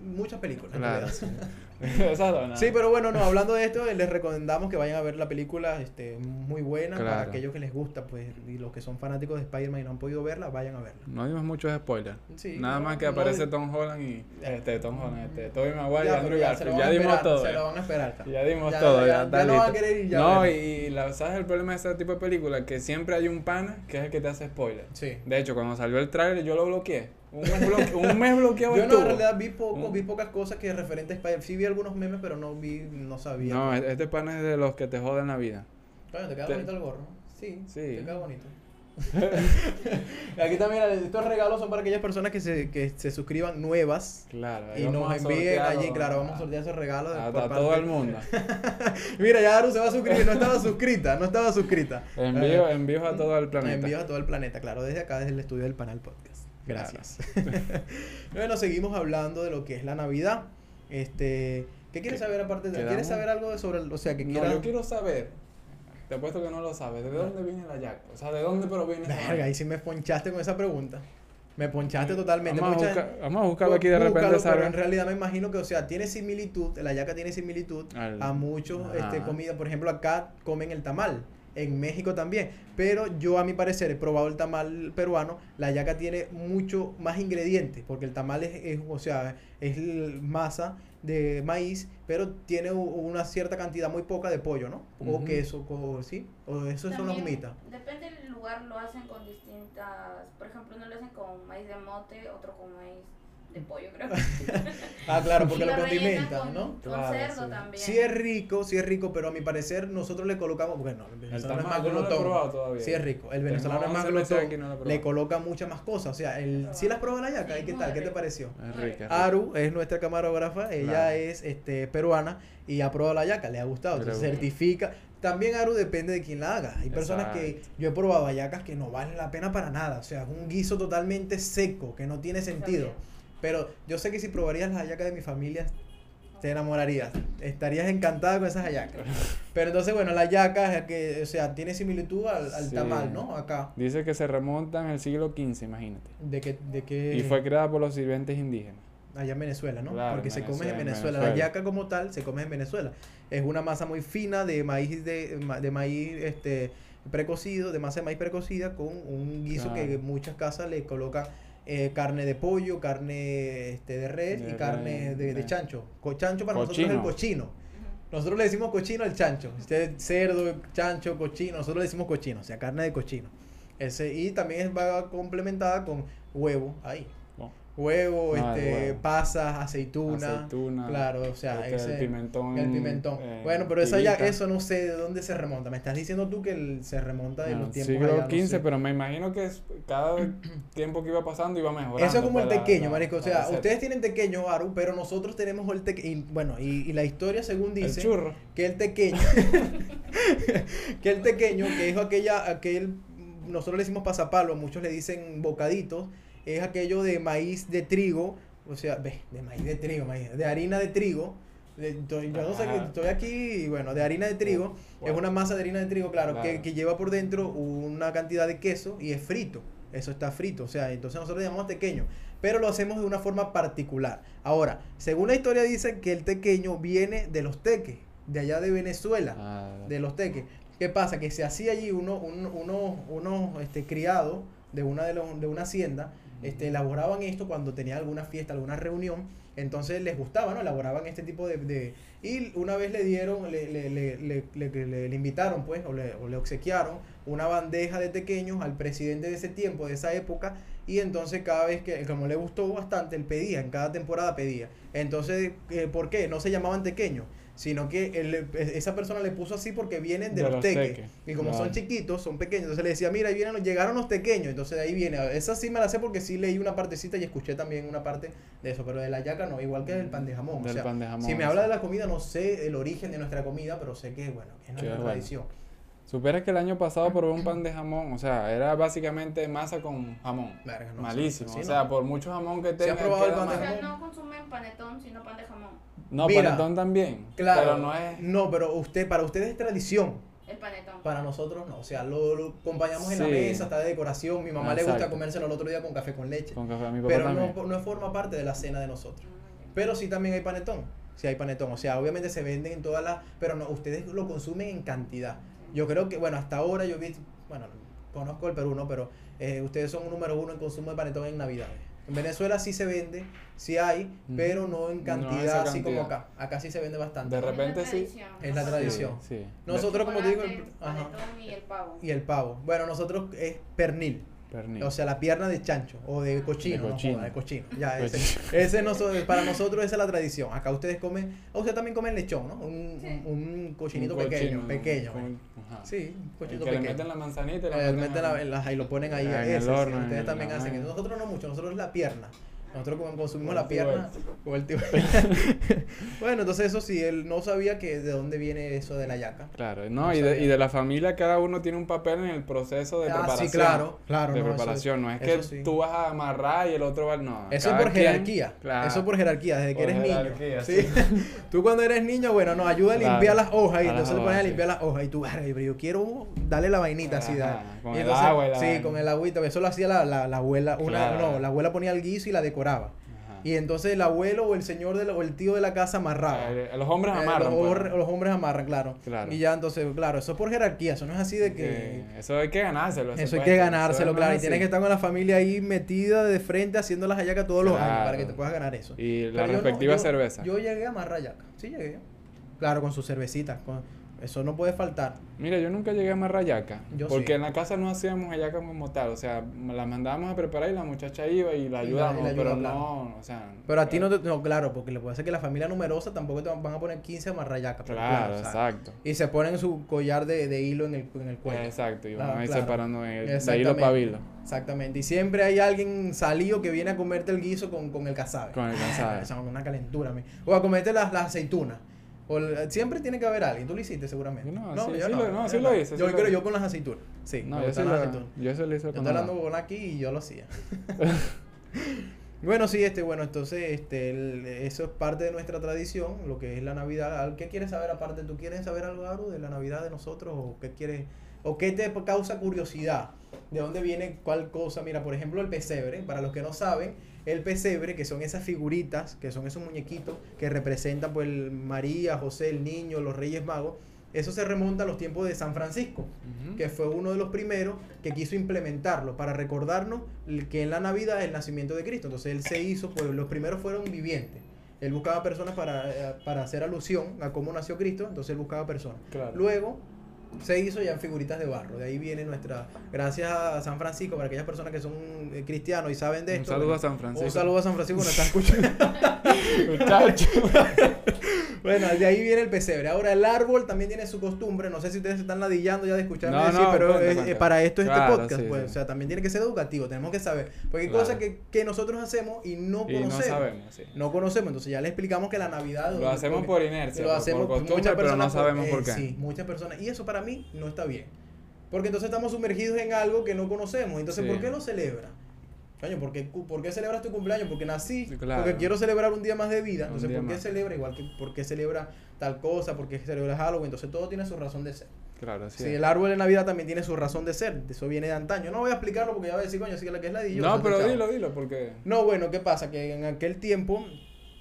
muchas películas. en Claro. realidad. Esas. Sí, pero bueno, no, hablando de esto, les recomendamos que vayan a ver la película, este, muy buena, para aquellos que les gusta, pues, y los que son fanáticos de Spider-Man y no han podido verla, vayan a verla. No dimos muchos spoilers. Sí, Nada no, más que no- aparece Tom Holland y... Este, Tom Holland, este, Tobey Maguire y Andrew ya, Garfield. van Ya a dimos esperar, todo. Se ya. lo van a esperar. Ya dimos Ya, todo, ya, ya, no van a querer ir ya No, y la, ¿sabes el problema de este tipo de películas? Que siempre hay un pana que es el que te hace spoiler. Sí. De hecho, cuando salió el trailer yo lo bloqueé. Un mes, bloque- un mes bloqueado Yo no, en realidad vi poco, vi pocas cosas que referente a Spider-Man. Sí vi algunos memes, pero no vi, no sabía. No, este pana es de los que te joden la vida. Coño, te queda te- bonito el gorro. Sí, Sí. te queda bonito. Aquí también, estos regalos son para aquellas personas que se, que se suscriban nuevas Claro. y nos envíen allí, claro, vamos a sortear esos regalos. A, por a todo el mundo. Mira, ya Aru se va a suscribir, no estaba suscrita, no estaba suscrita. Envío, envíos a todo el planeta. Envíos a todo el planeta, claro, desde acá, desde el estudio del Panal Podcast. Gracias. bueno, seguimos hablando de lo que es la Navidad. Este, ¿qué quieres ¿Qué- saber aparte de quedamos? ¿Quieres saber algo de sobre el, o sea, que No, quieras yo quiero saber. Te apuesto que no lo sabes. ¿De dónde viene la yaca? O sea, ¿de dónde proviene Verga, ahí sí me ponchaste con esa pregunta. Me ponchaste totalmente. Vamos a, buscar, vamos a buscarlo aquí de repente, Búscalo, pero ¿sabes? en realidad me imagino que, o sea, tiene similitud, la yaca tiene similitud Al- a muchos este, Ajá. comidas. Por ejemplo, acá comen el tamal. En México también. Pero yo, a mi parecer, he probado el tamal peruano. La yaca tiene mucho más ingredientes. Porque el tamal es, es, o sea, es masa de maíz. Pero tiene una cierta cantidad muy poca de pollo, ¿no? O queso, o, ¿sí? O eso son las También, humitas. Depende del lugar, lo hacen con distintas. Por ejemplo, uno lo hacen con maíz de mote, otro con maíz de pollo, creo. Ah, claro, porque lo rellenan condimentan, con, ¿no? Con Claro, cerdo sí. también. Sí es rico, sí es rico, pero a mi parecer nosotros le colocamos, bueno, el El venezolano es más no lo glotón. todavía. Sí es rico, el venezolano es más 11 meses glotón, no lo le coloca muchas más cosas, o sea, el, ¿sí las probó la yaca? Sí, ¿Y qué tal? ¿Qué te pareció? Es rica. es rica. Aru es nuestra camarógrafa, ella Claro. es este peruana y ha probado la yaca, le ha gustado, entonces certifica. También Aru depende de quién la haga. Hay personas que yo he probado hallacas que no valen la pena para nada, o sea, es un guiso totalmente seco que no tiene sentido. Pero yo sé que si probarías las hallacas de mi familia, te enamorarías. Estarías encantada con esas hallacas. Pero entonces, bueno, la hallaca es que, o sea, tiene similitud al, al Sí. tamal, ¿no? Acá. Dice que se remontan al siglo XV, imagínate. De que, de que Y fue creada por los sirvientes indígenas. allá en Venezuela, ¿no? Claro, Porque se come en Venezuela, en Venezuela. La hallaca como tal se come en Venezuela. Es una masa muy fina de maíz de, de maíz este precocido, de masa de maíz precocida con un guiso que Claro. muchas casas le colocan eh, carne de pollo, carne este, de res De y carne de, de de- chancho. Co- chancho para nosotros es el Cochino. Nosotros le decimos cochino al chancho. Usted cerdo, chancho, cochino. Nosotros le decimos cochino, o sea, carne de cochino. Ese, y también va complementada con huevo ahí. Huevo, No, el este, pasas, aceituna. Aceituna, Claro, o sea, este, ese, el pimentón. el pimentón. eh, bueno, pero eso ya, eso no sé de dónde se remonta. Me estás diciendo tú que el- se remonta de Bueno, los tiempos siglo no XV, sé. pero me imagino que cada tiempo que iba pasando iba mejorando. Eso es como el tequeño, la- marico. O sea, ustedes tienen tequeño, Aru, pero nosotros tenemos el tequeño. Bueno, y, y la historia según El dice churro. que el tequeño, que el tequeño, que es aquella, aquel, nosotros le decimos pasapalo, muchos le dicen bocaditos, es aquello de maíz de trigo, o sea, ve, de maíz de trigo, maíz, de harina de trigo. de- estoy- yo no sé, estoy aquí, y bueno, de harina de trigo, es una masa de harina de trigo, claro, Que, que lleva por dentro una cantidad de queso y es frito. Eso está frito, o sea, entonces nosotros le llamamos tequeño, pero lo hacemos de una forma particular. Ahora, según la historia dice que el tequeño viene de los teques, de allá de Venezuela, Ah, de los teques. ¿Qué pasa? Que se hacía allí uno, un- unos unos, este, criados de una, de, los, de una hacienda, este, elaboraban esto cuando tenía alguna fiesta, alguna reunión, entonces les gustaba, ¿no? Elaboraban este tipo de... de- y una vez le dieron, le, le, le, le, le- le- invitaron, pues, o le, o le obsequiaron una bandeja de tequeños al presidente de ese tiempo, de esa época, y entonces cada vez que, como le gustó bastante, él pedía, en cada temporada pedía. Entonces, eh, ¿por qué? No se llamaban tequeños, sino que él- esa persona le puso así porque vienen de, De los, teques. teques, Y como son chiquitos, son pequeños, entonces le decía, mira, ahí vienen, llegaron los tequeños, entonces de ahí viene. Esa sí me la sé porque sí leí una partecita y escuché también una parte de eso, pero de la yaca no, igual que del pan de jamón. o sea, pan de jamón, si me habla de la comida, no sé el origen de nuestra comida, pero sé que, bueno, que es nuestra bueno. Supieras que el año pasado probé un pan de jamón, o sea, era básicamente masa con jamón. Verga, no sé. Malísimo, Sí, o ¿no? sea, por mucho jamón que ¿Se ha tenga. probado el pan de O sea, no consumen panetón, sino pan de jamón. No, Mira, panetón también. Claro. Pero no es. No, pero usted, para ustedes es tradición. El panetón. Para nosotros no, o sea, lo, lo acompañamos en la mesa, está de decoración. Mi mamá le gusta comérselo el otro día con café con leche. Con café a mi papá pero también. no, no forma parte de la cena de nosotros. Ah. Pero sí también hay panetón. Sí hay panetón. O sea, obviamente se venden en todas las... Pero no, ustedes lo consumen en cantidad. Yo creo que, bueno, hasta ahora yo vi... Bueno, conozco el Perú, ¿no? Pero eh, ustedes son un número uno en consumo de panetón en Navidades. En Venezuela sí se vende, sí hay, Ujú. pero no en No cantidad así como acá. Acá sí se vende bastante. De repente es sí. Es la tradición. Sí, sí. Nosotros, como te digo, el- ajá. panetón y el pavo. Y el pavo. Bueno, nosotros es pernil. Pernil. O sea, la pierna de chancho o de cochino. De no cochino. joda, de cochino. Ya, ese, Cochino. ese noso- para nosotros esa es la tradición. Acá ustedes comen, ah, ustedes también comen lechón, ¿no? Un, Sí. un, un cochinito Un pequeño, cochino, pequeño. con- ajá. Sí, un cochinito que le pequeño. meten la manzanita y la Eh, meten la- en la- y lo ponen ahí. Ah, en ese, el horno, en ustedes el- también hacen. Nosotros no mucho, nosotros la pierna. Nosotros consumimos Con la pierna con el bueno, entonces eso sí, él no sabía que de dónde viene eso de la yaca. Claro, No no, y de, y de la familia cada uno tiene un papel en el proceso de Ah, preparación. sí, claro, claro. De no, eso- preparación, no es eso que sí. tú vas a amarrar y el otro va, no. Eso por quien- jerarquía. claro. Eso por jerarquía, desde que Por eres niño. jerarquía, ¿sí? Tú cuando eres niño, bueno, nos ayuda a Claro. limpiar las hojas y entonces te pones a sí. limpiar las hojas y tú, "Verga, pero yo quiero darle la vainita así, Ajá, dale". con Y el entonces- agua Sí, con el agüita, eso lo hacía la, la, la abuela, una, Claro. no, la abuela ponía el guiso y la decoraba. Ajá. Y entonces el abuelo o el señor de la- o el tío de la casa amarraba. Eh, los hombres Eh, amarran. los, pues. hor- los hombres amarran, claro. Claro. Y ya entonces, claro, eso es por jerarquía, eso no es así de que... Eh, eso hay que ganárselo. Eso hay que ganárselo, claro. Y es tienes que estar con la familia ahí metida de frente haciendo las hallacas todos los años para que te puedas ganar eso. Y la Pero yo no- respectiva yo- cerveza. Yo llegué a amarrar hallaca. Sí llegué. Claro, con su cervecita. con- eso no puede faltar. Mira, yo nunca llegué a amarrar yaca. Yo porque sí. en la casa no hacíamos hallaca como tal. O sea, las mandábamos a preparar y la muchacha iba y la la- ayudábamos. la pero no, o sea. Pero a ti no te... No, claro, porque le puede ser que la familia numerosa tampoco te van a poner 15 amarrar hallaca. pero Claro, o sea, exacto. Y se ponen su collar de, de hilo en el, en el cuello. Exacto. Y Ah, vamos a ir claro. separando en el, de hilo Exactamente. para hilo. Exactamente. Y siempre hay alguien salido que viene a comerte el guiso con, con el casabe. Con el casabe. Esa es una calentura. O a comerte las, las aceitunas. O el- siempre tiene que haber alguien. Tú lo hiciste seguramente. No, no, sí, yo sí no. lo- no, yo sí lo hice, Yo lo creo hice. yo con las aceitunas. Sí, No, yo sí, lo, aceitunas. yo sí lo hice Yo con estoy la- hablando con aquí y yo lo hacía. bueno, sí, este, bueno, entonces, este, el- eso es parte de nuestra tradición, lo que es la Navidad. ¿Al- ¿Qué quieres saber aparte? ¿Tú quieres saber algo, Aru, de la Navidad de nosotros? ¿O qué quieres, o qué te causa curiosidad? ¿De dónde viene cuál cosa? Mira, por ejemplo, el pesebre. Para los que no saben, el pesebre, que son esas figuritas, que son esos muñequitos que representan, pues, el María, José, el niño, los Reyes Magos. Eso se remonta a los tiempos de San Francisco que fue uno de los primeros que quiso implementarlo para recordarnos que en la Navidad es el nacimiento de Cristo. Entonces él se hizo, pues los primeros fueron vivientes. Él buscaba personas para, eh, para hacer alusión a cómo nació Cristo, entonces él buscaba personas. Claro. Luego se hizo ya en figuritas de barro. De ahí viene nuestra. Gracias a San Francisco, para aquellas personas que son eh, cristianos y saben de Un esto. saludo bueno, a San Francisco. Un saludo a San Francisco, nos está escuchando. Bueno, de ahí viene el pesebre. Ahora, el árbol también tiene su costumbre. No sé si ustedes se están ladillando ya de escucharme No, decir, no, pero cuenta, es- cuenta. eh, para esto es Claro, este podcast. sí, pues, sí. O sea, también tiene que ser educativo. Tenemos que saber. Porque hay Claro. cosas que, que nosotros hacemos y no Y no conocemos. sabemos, sí. No conocemos. Entonces, ya le explicamos que la Navidad. Lo hacemos por inercia, Lo por- hacemos por costumbre, muchas pero no sabemos por qué. Sí, muchas personas. Y eso para mí no está bien. Porque entonces estamos sumergidos en algo que no conocemos. Entonces, Sí. ¿por qué lo celebra? Coño, ¿por qué, ¿por qué celebras tu cumpleaños? Porque nací, claro. porque quiero celebrar un día más de vida. Entonces, ¿por qué más. celebra? Igual que ¿por qué celebra tal cosa? ¿Por qué celebra Halloween? Entonces, todo tiene su razón de ser. Claro, así Sí, es. el árbol de Navidad también tiene su razón de ser. Eso viene de antaño. No voy a explicarlo porque ya voy a decir, coño, sí que la que es la No, pero dilo, dilo, porque. no, bueno, ¿qué pasa? Que en aquel tiempo,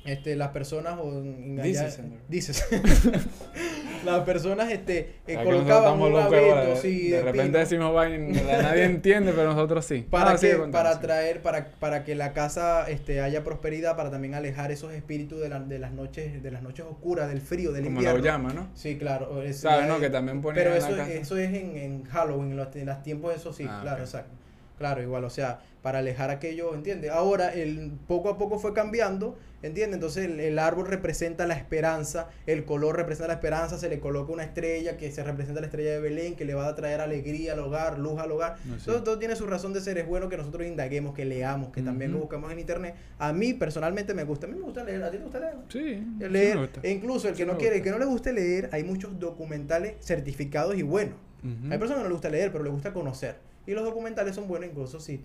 este, las personas o en, en Dice, allá- señor. dices. las personas, este, eh, colocaban un abeto, sí, de, de repente pino, decimos vaina, nadie entiende, pero nosotros sí. para Ah, que, para sí. traer, para, para que la casa, este, haya prosperidad, para también alejar esos espíritus de, la- de las noches, de las noches oscuras, del frío, del Como invierno. lo llama, ¿no? Sí, claro. es- ¿Sabes, no? Que también ponían Pero en eso, la casa. eso es en, en Halloween, en los, en los tiempos, eso sí, Ah, claro, ok. exacto. Claro, igual, o sea, para alejar aquello, ¿entiendes? Ahora, el, poco a poco fue cambiando, ¿entiendes? Entonces, el, el árbol representa la esperanza, el color representa la esperanza, se le coloca una estrella que se representa la estrella de Belén, que le va a traer alegría al hogar, luz al hogar. No, sí. Todo, todo tiene su razón de ser, es bueno que nosotros indaguemos, que leamos, que también lo buscamos en internet. A mí, personalmente, me gusta, a mí me gusta leer, ¿a ti te gusta leer? Sí. sí leer, me gusta. e incluso el Sí que no quiere, el que no le guste leer, hay muchos documentales certificados y buenos. Hay personas que no les gusta leer, pero les gusta conocer. Y los documentales son buenos, incluso si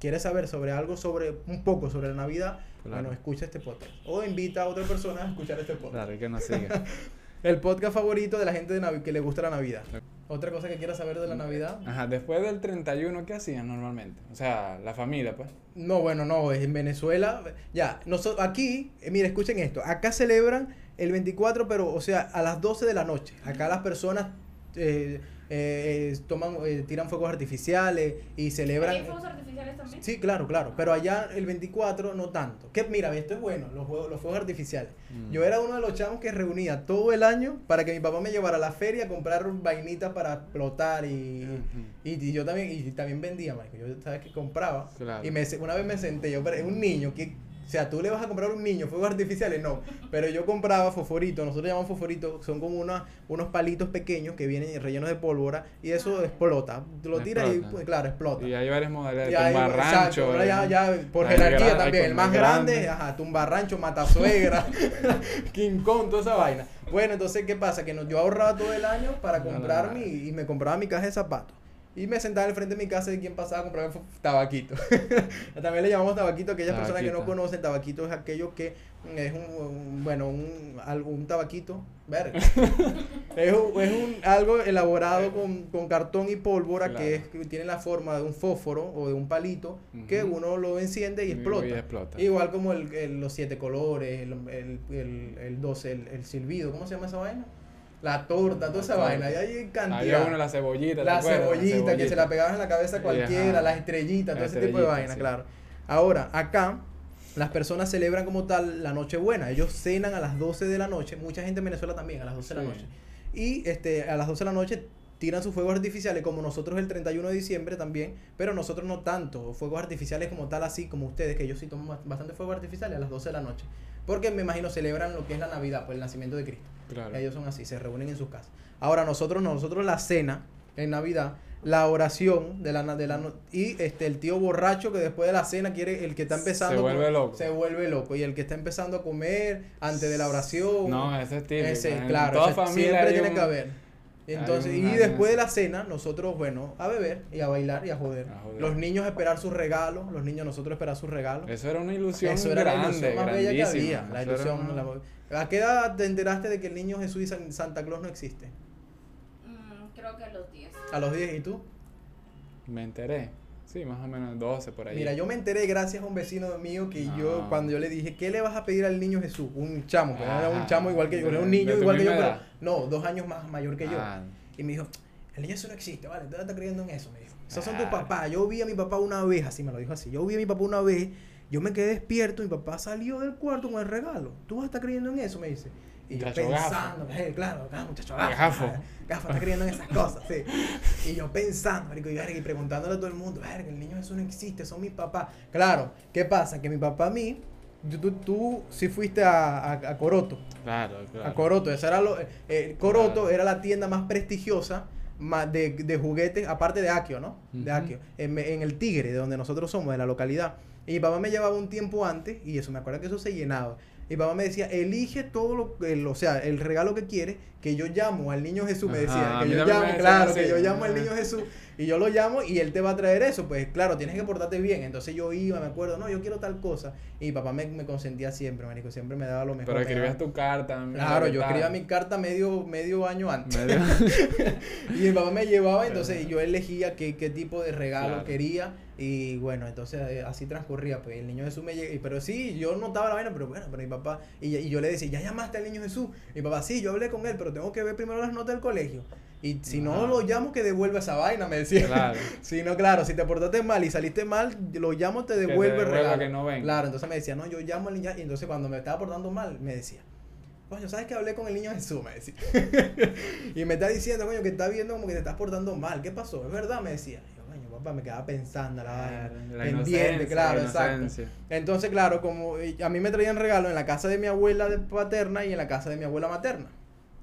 quieres saber sobre algo, sobre un poco sobre la Navidad, Claro. bueno, escucha este podcast. O invita a otra persona a escuchar este podcast. Claro, que nos siga. El podcast favorito de la gente de Navi- que le gusta la Navidad. Otra cosa que quieras saber de la Navidad. Ajá, después del 31, ¿qué hacían normalmente? O sea, la familia, pues. No, bueno, no, es en Venezuela. Ya, nosotros aquí, eh, mira, escuchen esto. Acá celebran el 24, pero, o sea, a las 12 de la noche. Acá las personas eh, eh, eh, toman, eh, tiran fuegos artificiales y celebran. ¿Hay fuegos artificiales también? Sí, claro, claro. Pero allá el 24 no tanto. Que mira, esto es bueno, los, juegos, los fuegos artificiales. Mm. Yo era uno de los chavos que reunía todo el año para que mi papá me llevara a la feria a comprar vainitas para explotar y, y, y yo también y también vendía, marico. Yo sabes que compraba. Claro. Y me, una vez me senté, yo, pero es un niño que o sea, tú le vas a comprar a un niño fuegos artificiales, no. Pero yo compraba fosforito, nosotros llamamos fosforito, son como unos, unos palitos pequeños que vienen rellenos de pólvora y eso explota. Tú lo tiras y, Explota. pues, claro, explota. Y hay varias modalidades. Ya, tumba exacto, ya, ya, por jerarquía también. El más grande, grande. ajá, tumbarrancho, matasuegra, King Kong, toda esa vaina. Bueno, entonces, ¿qué pasa? Que no, yo ahorraba todo el año para No, no, comprar no. mi, y me compraba mi caja de zapatos. Y me sentaba al frente de mi casa y quien pasaba a comprarme tabaquito. También le llamamos tabaquito a aquellas personas que no conocen. Tabaquito es aquello que mm, es un, un- bueno, un, algo, un tabaquito, verga. es un, es un- algo elaborado con, con cartón y pólvora que, es, que tiene la forma de un fósforo o de un palito que uno lo enciende y Y explota. explota. Igual como el, el- los siete colores, el, el, el, el 12, el, el silbido, ¿cómo se llama esa vaina? La torta, toda La esa vaina. Y hay cantidad. Había uno, la cebollita. ¿te La acuerdas? cebollita, que se la pegaban en la cabeza cualquiera, las estrellitas, todo ese tipo de vaina, sí. claro. Ahora, acá, las personas celebran como tal la Nochebuena. Ellos cenan a las 12 de la noche. Mucha gente en Venezuela también, a las 12 de la noche. Y este, a las 12 de la noche tiran sus fuegos artificiales, como nosotros el 31 de diciembre también, pero nosotros no tanto. Fuegos artificiales como tal, así como ustedes, que ellos sí toman ba- bastante fuegos artificiales a las 12 de la noche. Porque me imagino celebran lo que es la Navidad, pues el nacimiento de Cristo. Claro. Ellos son así, se reúnen en sus casas. Ahora nosotros, no, nosotros la cena en Navidad, la oración de la, de la y este el tío borracho que después de la cena quiere el que está empezando Se vuelve loco. se vuelve loco y el que está empezando a comer antes de la oración No, ese es típico. ese, claro, toda familia siempre tiene un- que haber. Entonces, y después de la cena, nosotros, bueno, a beber y a bailar y a joder. A joder. Los niños esperar sus regalos, los niños nosotros esperar sus regalos. Eso era una ilusión Eso era grande, la ilusión más bella que había. La ilusión, una- la- ¿A qué edad te enteraste de que el niño Jesús y San- Santa Claus no existe? Mm, creo que a los 10. A los 10 y tú. Me enteré. Sí, más o menos 12 por ahí. Mira, yo me enteré gracias a un vecino mío que yo, Ah. cuando yo le dije, ¿qué le vas a pedir al niño Jesús? Un chamo, pero era un Ajá. chamo igual que yo, era un niño igual que yo, pero no, dos años más mayor que yo. Ah, Y me dijo, el niño Jesús no existe, vale, tú estás creyendo en eso, me dijo. Esos son tus Ah. papás. Yo vi a mi papá una vez, así me lo dijo así. Yo vi a mi papá una vez Yo me quedé despierto, mi papá salió del cuarto con el regalo. ¿Tú vas a estar creyendo en eso? Me dice. Y yo pensando, eh, claro, claro, muchacho gafo. Gafo. Está creyendo en esas cosas, sí. Y yo pensando, marico, y, y preguntándole a todo el mundo, verga, el niño Jesús no existe, son mis papás. Claro, ¿qué pasa? Que mi papá a mí, tú, tú, tú sí fuiste a, a, a Coroto. Claro, claro. A Coroto, esa era lo, eh, Coroto Claro. era la tienda más prestigiosa de, de juguetes, aparte de Akio, ¿no? De. Akio, en, en el Tigre, de donde nosotros somos, de la localidad. Y mi papá me llevaba un tiempo antes, y eso, me acuerdo que eso se llenaba. Y mi papá me decía, elige todo lo, el, o sea, el regalo que quieres, que yo llamo al niño Jesús, me decía, que yo llamo, claro, que yo llamo al niño Jesús, y yo lo llamo y él te va a traer eso, pues claro, tienes que portarte bien. Entonces yo iba, me acuerdo, no, yo quiero tal cosa, y mi papá me, me consentía siempre, marico, siempre me daba lo mejor. Pero escribías tu carta. Claro, yo escribía mi carta medio, medio año antes. Medio- y mi papá me llevaba, entonces yo elegía qué, qué tipo de regalo Claro. quería. Y bueno, entonces eh, así transcurría. Pues el niño Jesús me llega. Pero sí, yo notaba la vaina, pero bueno, pero mi papá. Y, y yo le decía, ¿ya llamaste al niño Jesús? Mi papá, sí, yo hablé con él, pero tengo que ver primero las notas del colegio. Y si no lo llamo, que devuelva esa vaina, me decía. Claro. Si no, claro, si te portaste mal y saliste mal, lo llamo, te te devuelve el devuelva, regalo. que no. Claro, entonces me decía, no, yo llamo al niño. Y entonces cuando me estaba portando mal, me decía, coño, ¿sabes que hablé con el niño Jesús? Me decía. y me está diciendo, coño, que está viendo como que te estás portando mal. ¿Qué pasó? ¿Es verdad? Me decía. Y yo, coño, papá, me quedaba pensando la vaina. La pendiente, claro, la exacto. Entonces, claro, como a mí me traían regalos en la casa de mi abuela paterna y en la casa de mi abuela materna.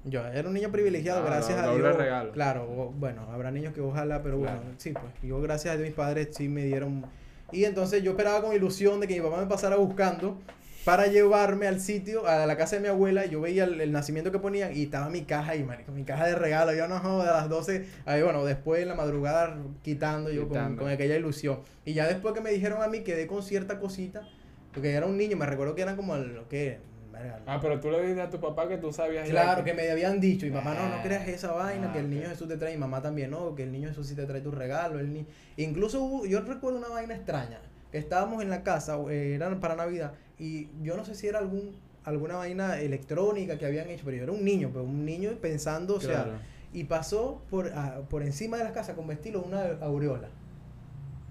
Yo era un niño privilegiado, gracias a Dios. regalo. Claro, bueno, habrá niños que ojalá, pero bueno, sí, pues. Yo, gracias a Dios, mis padres sí me dieron. Y entonces yo esperaba con ilusión de que mi papá me pasara buscando para llevarme al sitio, a la casa de mi abuela. y Yo veía el, el nacimiento que ponían y estaba mi caja ahí, marico, mi caja de regalo. Yo no a las 12, ahí, bueno, después en la madrugada quitando yo con, con aquella ilusión. Y ya después que me dijeron a mí, quedé con cierta cosita, porque era un niño, me recuerdo que eran como lo que. Ah, pero tú le dijiste a tu papá que tú sabías ya Claro, que me habían dicho, y mamá, no, no Ah, creas esa vaina, que el niño. Jesús te trae, y mamá también, no, que el niño Jesús sí te trae tu regalo. El ni... Incluso hubo- yo recuerdo una vaina extraña, que estábamos en la casa, eh, era para Navidad, y yo no sé si era algún alguna vaina electrónica que habían hecho, pero yo era un niño, pero un niño pensando, o sea, y pasó por, ah, por encima de las casas con vestido una aureola.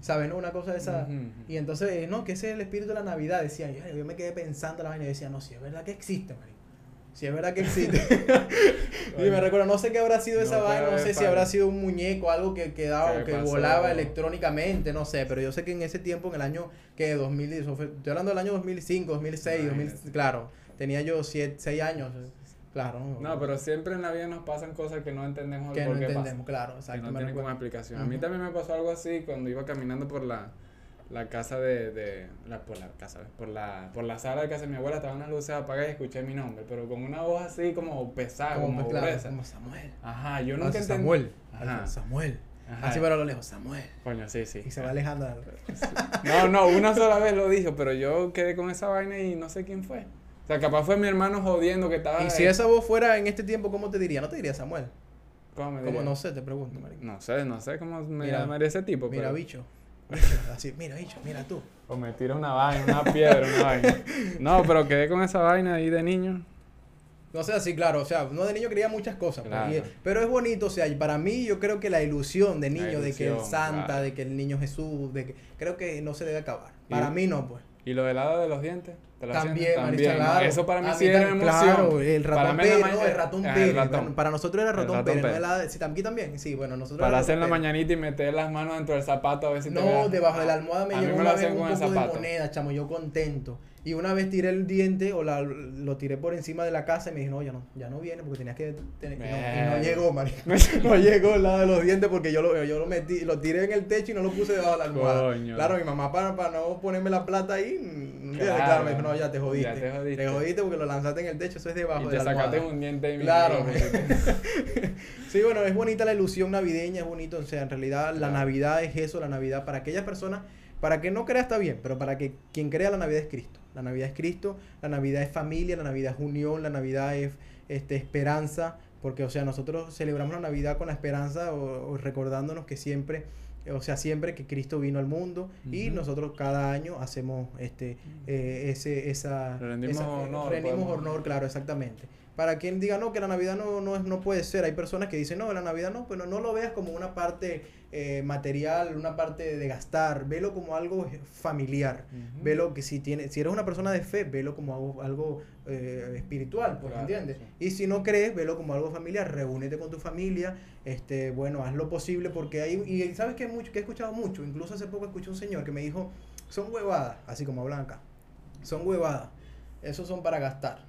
¿Sabes? ¿No? Una cosa de esa. Y entonces, eh, no, que ese es el espíritu de la Navidad, decían. Yo, yo me quedé pensando la vaina y decía, no, si es verdad que existe, marico. Si es verdad que existe. y me recuerdo, no sé qué habrá sido No esa vaina, no sé si habrá sido un muñeco, algo que quedaba, ¿Qué que pasó? volaba electrónicamente, no sé, pero yo sé que en ese tiempo, en el año que 2010, eso fue- estoy hablando del año 2005, 2006, 2000, Imagínate. claro, tenía yo 6 años, claro. No, pero siempre en la vida nos pasan cosas que no entendemos el que no qué entendemos, claro, Que exacto. no me tienen como explicación. A mí también me pasó algo así cuando iba caminando por la, la casa de, de la, por la casa, por la, por la sala de casa de mi abuela, estaban las luces apagadas y escuché mi nombre, pero con una voz así como pesada, como, Como, claro, como Samuel. Ajá, yo Ah, nunca entendí. Samuel. Ajá. Samuel. Ajá. Así pero a lo lejos, Samuel. Coño, sí, sí. Y se va alejando. No, no, una sola vez lo dijo, pero yo quedé con esa vaina y no sé quién fue. O sea, capaz fue mi hermano jodiendo que estaba. Y si esa voz fuera en este tiempo, ¿cómo te diría? No te diría Samuel. ¿Cómo me ¿Cómo? diría? No sé, te pregunto, marico. No sé, no sé cómo me Mira, llamaría ese tipo. Mira, pero- bicho. Bicho, Así, mira, bicho, mira tú. O me tira una vaina, una piedra, una vaina. No, pero quedé con esa vaina ahí de niño. No sé, así, claro, o sea, uno de niño quería muchas cosas, pues, Claro. pero es bonito, o sea, y para mí yo creo que la ilusión de niño, de que el Santa, claro. de que el niño Jesús, de que creo que no se debe acabar. Para mí no, pues. ¿Y lo del hada de los dientes? ¿Te lo También. Eso para mí sí era emoción. Claro, el ratón Pérez, no, el ratón Pérez. el ratón. Para, para nosotros era El ratón, ratón Pérez, no sí, también, también, sí, bueno, nosotros Para hacer la mañanita y meter las manos dentro del zapato a ver si te No, debajo de la almohada me A llegó me una vez un poco de moneda, chamo, yo contento. Y una vez tiré el diente o la, lo tiré por encima de la casa y me dije, no, ya no, ya no viene porque tenías que tener... y no- y no, llegó, marico. no llegó el lado de los dientes porque yo lo, yo lo metí, lo tiré en el techo y no lo puse debajo de la almohada. Coño. Claro, mi mamá para, para no ponerme la plata ahí, Claro. claro, me dijo, no, ya te jodiste. Ya te jodiste. Te jodiste porque lo lanzaste en el techo, eso es debajo Y de te la sacaste almohada. un diente. Claro. sí, bueno, es bonita la ilusión navideña, es bonito, o sea, en realidad la. Navidad es eso, la Navidad para aquellas personas, para que no crea está bien, pero para que quien crea la Navidad es Cristo. La Navidad es Cristo, la Navidad es familia, la Navidad es unión, la Navidad es este, esperanza, porque, o sea, nosotros celebramos la Navidad con la esperanza o, o recordándonos que siempre, o sea, siempre que Cristo vino al mundo y nosotros cada año hacemos este, eh, ese, esa... Rendimos esa- honor, rendimos podemos- honor, claro, exactamente. Para quien diga no, que la Navidad no, no, es, no puede ser, hay personas que dicen no, la Navidad no, pero no lo veas como una parte eh, material, una parte de gastar, velo como algo familiar, velo que si tiene, si eres una persona de fe, velo como algo, algo, eh, espiritual, pues, Claro, ¿entiendes? sí. Y si no crees, velo como algo familiar, reúnete con tu familia, este, bueno, haz lo posible porque hay, y sabes que, mucho, que he escuchado mucho, incluso hace poco escuché un señor que me dijo, son huevadas, así como hablan acá, son huevadas, esos son para gastar.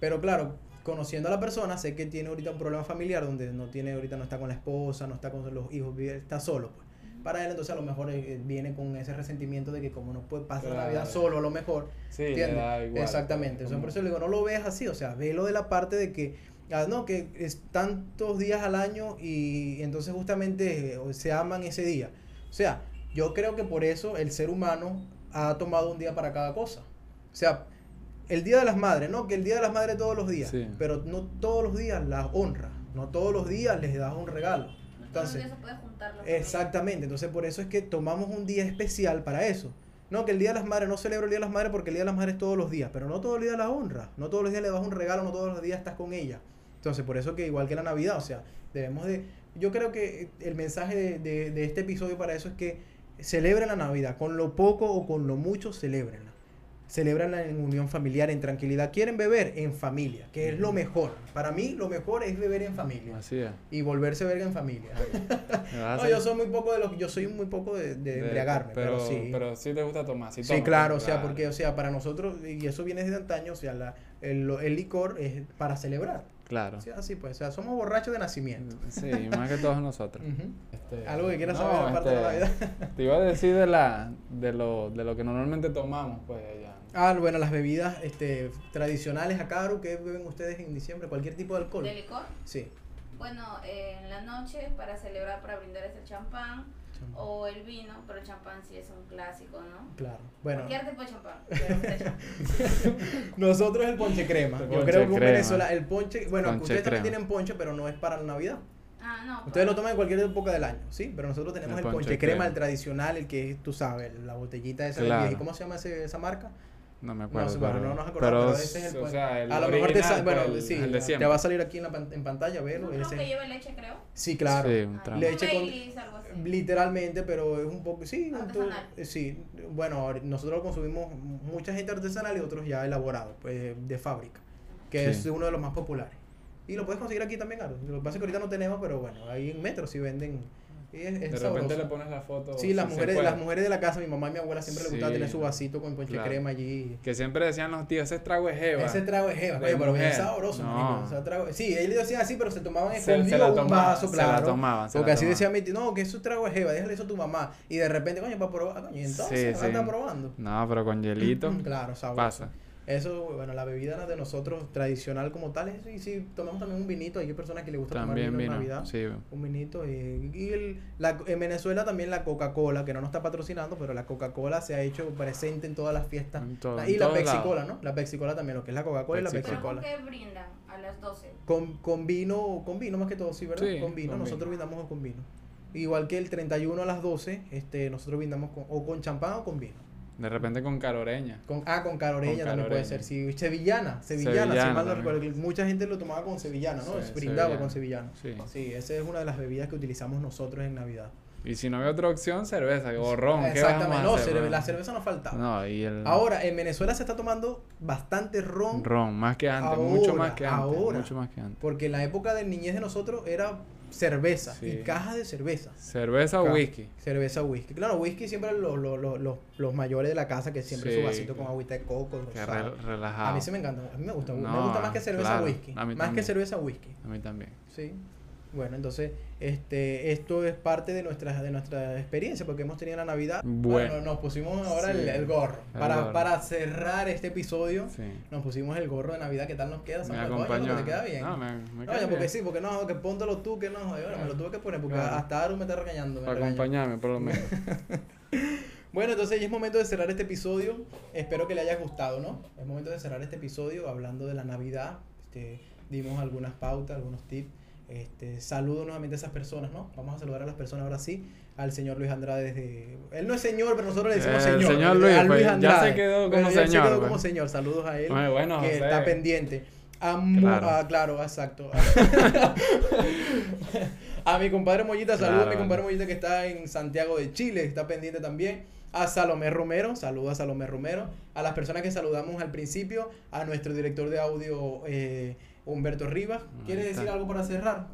Pero claro, conociendo a la persona, sé que tiene ahorita un problema familiar donde no tiene, ahorita no está con la esposa, no está con los hijos, vive- está solo, pues. Para él entonces a lo mejor eh, viene con ese resentimiento de que como no puede pasar la vida solo a lo mejor, Sí, ¿entiendes? igual, Exactamente. pues, O sea, por eso le digo, no lo veas así, o sea, velo de la parte de que, ah, no, que es tantos días al año y entonces justamente eh, se aman ese día. O sea, yo creo que por eso el ser humano ha tomado un día para cada cosa. O sea, el Día de las Madres, ¿no? Que el Día de las Madres todos los días, Sí. pero no todos los días las honras, no todos los días les das un regalo. No todos los Entonces, días se puede. Exactamente, entonces por eso es que tomamos un día especial para eso. No, que el Día de las Madres, no celebro el Día de las Madres porque el Día de las Madres es todos los días, pero no todos los días la honra, no todos los días le das un regalo, no todos los días estás con ella. Entonces por eso que igual que la Navidad, o sea, debemos de... Yo creo que el mensaje de, de- de este episodio para eso es que celebren la Navidad, con lo poco o con lo mucho, celebrenla. Celebrenla en unión familiar, en tranquilidad. ¿Quieren beber? En familia, que es lo mejor. Para mí lo mejor es beber en familia Así es. y volverse verga en familia. No, yo soy muy poco de los, yo soy muy poco de, de de- embriagarme, pero, sí. Pero sí te gusta tomar. Sí, sí, tomas, claro, o pues, sea, claro. porque, o sea, para nosotros, y eso viene desde antaño, o sea, la, el, el licor es para celebrar. Claro. Sea, así pues, o sea, somos borrachos de nacimiento. Sí, más que todos nosotros. Este, Algo que quieras no, saber aparte de la este, Navidad. Te iba a decir de la de lo, de lo que normalmente tomamos, pues allá. Ah, bueno, las bebidas este, tradicionales acá, Aru, ¿qué beben ustedes en diciembre? ¿Cualquier tipo de alcohol? ¿De licor? Sí. Bueno, eh, en la noche para celebrar, para brindar es el champán o el vino, pero el champán sí es un clásico, ¿no? Claro. Bueno, Cualquier tipo de champán. pero de nosotros el ponche crema. El Yo ponche creo que en crema. Venezuela, el ponche, bueno, Ponche ustedes también crema. tienen ponche, pero no es para la Navidad. Ah, no. Ustedes lo pues, toman en cualquier época del año, ¿sí? Pero nosotros tenemos El el, ponche ponche crema, crema. el tradicional, el que tú sabes, la botellita esa Claro. viejo. ¿Cómo se llama ese- esa marca? No me No, acuerdo. bueno, pero, no nos acordamos, pero ese es el o sea, el A lo mejor te original, sale, bueno, el- sí, el de te va a salir aquí en, la pan- en pantalla, no verlo. creo ese- que lleve leche, creo. Sí, claro. Sí, un tramo. Leche con- Baileys, algo así. Literalmente, pero es un poco, sí, un eh, sí, bueno, nosotros lo consumimos mucha gente artesanal y otros ya elaborados, pues de fábrica, que Sí. es uno de los más populares. Y lo puedes conseguir aquí también, claro. Lo que pasa es que ahorita no tenemos, pero bueno, ahí en Metro sí venden. Y es, es De sabroso. repente le pones la foto. Sí, las si mujeres, las mujeres de la casa, mi mamá y mi abuela siempre les gustaba Sí, tener su vasito con ponche claro. crema allí. Que siempre decían los tíos, ese trago es jeva. Ese trago es jeva, oye, pero bien sabroso, No. o sea, trago- Sí, ellos decían así, pero se tomaban escondido se la un tomaban, vaso, se la tomaban, se la porque así tomaban. decía mi tío, no, que eso trago es jeva, déjale eso a tu mamá. Y de repente, coño, para probar, coño, y entonces, Sí, sí. probando. No, pero con hielito Claro, sabroso. pasa. Eso, bueno, la bebida de nosotros tradicional como tal, es- y si tomamos también un vinito, hay personas que les gusta También tomar vino, vino. en Navidad. Sí. Un vinito. eh, y el, la, en Venezuela también la Coca-Cola, que no nos está patrocinando, pero la Coca-Cola se ha hecho presente en todas las fiestas. En todo- La- en y la Pepsi-Cola. ¿no? La Pepsi-Cola también, lo que es la Coca-Cola y la Pepsi-Cola. ¿Pero con Pepsi-Cola. qué brindan a las 12? Con, con vino, con vino más que todo, sí, ¿verdad? Sí, con vino, con nosotros vino. brindamos con vino. Igual que el 31 a las 12, este, nosotros brindamos con, o con champán o con vino. De repente con caroreña. Con, ah, con caroreña Con también puede ser. Sí, sevillana, sevillana, si mal no recuerdo. Mucha gente lo tomaba con sevillana, ¿no? Sí, brindaba sevillana. con sevillana. Sí. Sí, esa es una de las bebidas que utilizamos nosotros en Navidad. Y si no hay otra opción, cerveza o ron. ¿Qué Exactamente, vamos a no, hacer, cerve- la cerveza no faltaba. No, y el Ahora, en Venezuela se está tomando bastante ron, ron, más que antes, mucho más que antes. ahora. Mucho más que antes. porque en la época de niñez de nosotros era cerveza Sí. y cajas de cerveza. Cerveza o whisky. Cerveza, whisky. Claro, whisky siempre los, los, los, los, los mayores de la casa que siempre Sí, su vasito con agüita de coco. Re- relajado. A mí sí me encanta, a mí me gusta, me gusta más que cerveza claro, whisky. a mí Más que cerveza whisky. A mí también. Sí. Bueno, entonces, este, esto es parte de nuestra, de nuestra experiencia, porque hemos tenido la Navidad. Bueno. nos pusimos ahora el, Sí, el gorro. el para, gorro. para cerrar este episodio, Sí. nos pusimos el gorro de Navidad. ¿Qué tal nos queda? Me acompañó. te queda bien. No, me, me Oye, porque sí, porque no, que póntelo tú, que no, joder, bueno, me lo tuve que poner, porque Claro. hasta Aru me está regañando. me acompañarme, por lo menos. Bueno, entonces ya es momento de cerrar este episodio. Espero que le haya gustado, ¿no? Es momento de cerrar este episodio hablando de la Navidad. Este, dimos algunas pautas, algunos tips. Este, saludo nuevamente a esas personas, ¿no? Vamos a saludar a las personas ahora sí. Al señor Luis Andrade desde... Él no es señor, pero nosotros le decimos El señor. señor A Luis, pues, ya Andrade. se quedó como ya se señor, quedó pues. como señor. Saludos a él Bueno, bueno, que José. está pendiente. claro. Ah, claro, exacto. a mi compadre Mollita, saludos a mi compadre Mollita que está en Santiago de Chile, está pendiente también. A Salomé Romero, saludos a Salomé Romero. A las personas que saludamos al principio, a nuestro director de audio eh, Humberto Rivas. ¿Quieres decir algo para cerrar?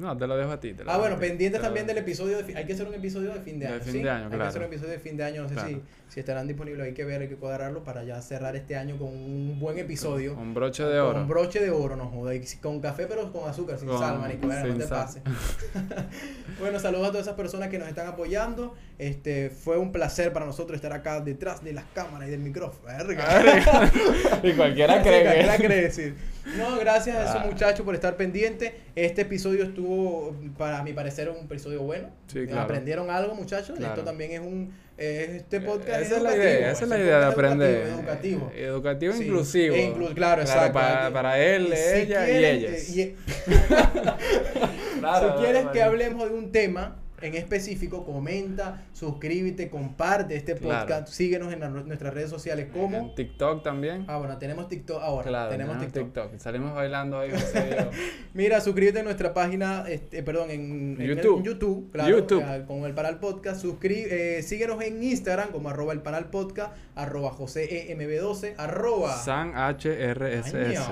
No, te lo dejo a ti. ah, bueno, pendientes también del episodio. De, hay que hacer un episodio de fin de año. De fin de año, Hay que hacer un episodio de fin de año. No sé si, si estarán disponibles. Hay que ver, hay que cuadrarlo para ya cerrar este año con un buen episodio. Un broche de oro. Un broche de oro, no joda. con café, pero con azúcar, sin sal, marico. no te pase. bueno, saludos a todas esas personas que nos están apoyando. Este, fue un placer para nosotros estar acá detrás de las cámaras y del micrófono. y cualquiera cree. cualquiera cree, decir. No, gracias a esos ah. muchachos por estar pendientes. Este episodio estuvo, para mi parecer, un episodio bueno. Sí, claro. Aprendieron algo, muchachos. Esto también es un. este podcast esa es, la idea, esa es la idea de aprender. Educativo. Educativo, inclusivo. E claro, exacto. Para, para, él, ella y ellas. si quieres que hablemos de un tema en específico, comenta, suscríbete, comparte este podcast, síguenos en nuestras redes sociales como... En TikTok también. Ah, bueno, tenemos TikTok ahora. Claro, tenemos TikTok. Salimos bailando ahí. Mira, suscríbete a nuestra página, este, perdón, en YouTube, en YouTube, claro, YouTube. Eh, con el Panal Podcast. Eh, síguenos en Instagram como arroba el Panal Podcast, arroba joseemb12, arroba... San HRSS.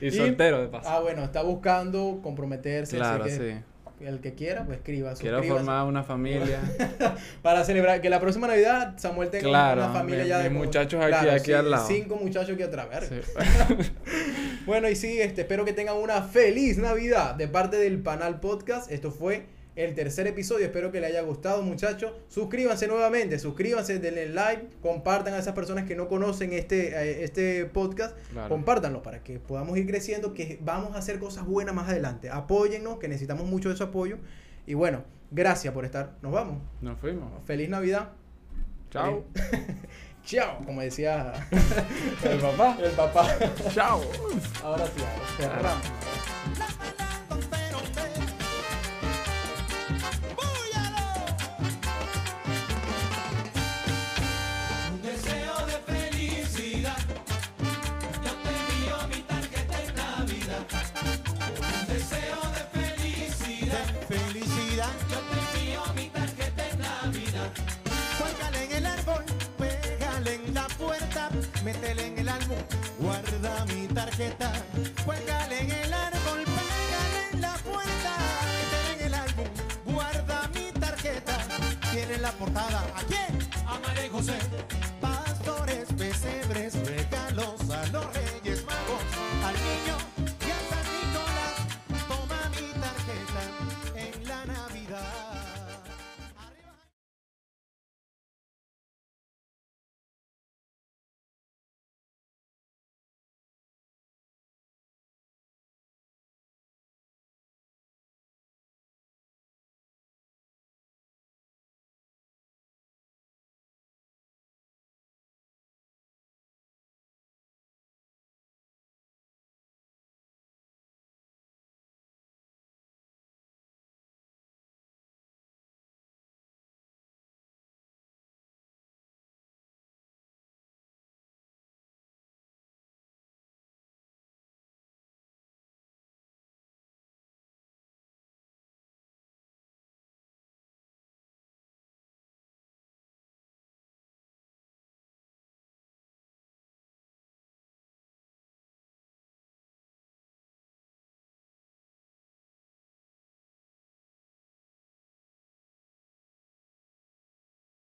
y soltero de paso. Ah, bueno, está buscando comprometerse. Claro, sí el que quiera, pues escriba. Quiero formar una familia. para celebrar que la próxima Navidad Samuel tenga una familia ya de. muchachos aquí, aquí al lado. Cinco muchachos aquí atrás. bueno, y sí, este, espero que tengan una feliz Navidad de parte del Panal Podcast. Esto fue el tercer episodio. Espero que les haya gustado, muchachos. Suscríbanse nuevamente, suscríbanse, denle like, compartan a esas personas que no conocen este, eh, este podcast. Compártanlo para que podamos ir creciendo, que vamos a hacer cosas buenas más adelante. Apóyennos, que necesitamos mucho de su apoyo. Y bueno, gracias por estar. Nos vamos. Nos fuimos. Feliz Navidad. Chao. Chao, como decía el papá. El papá. Chao. Ahora sí, cerramos. Portada, ¿a José.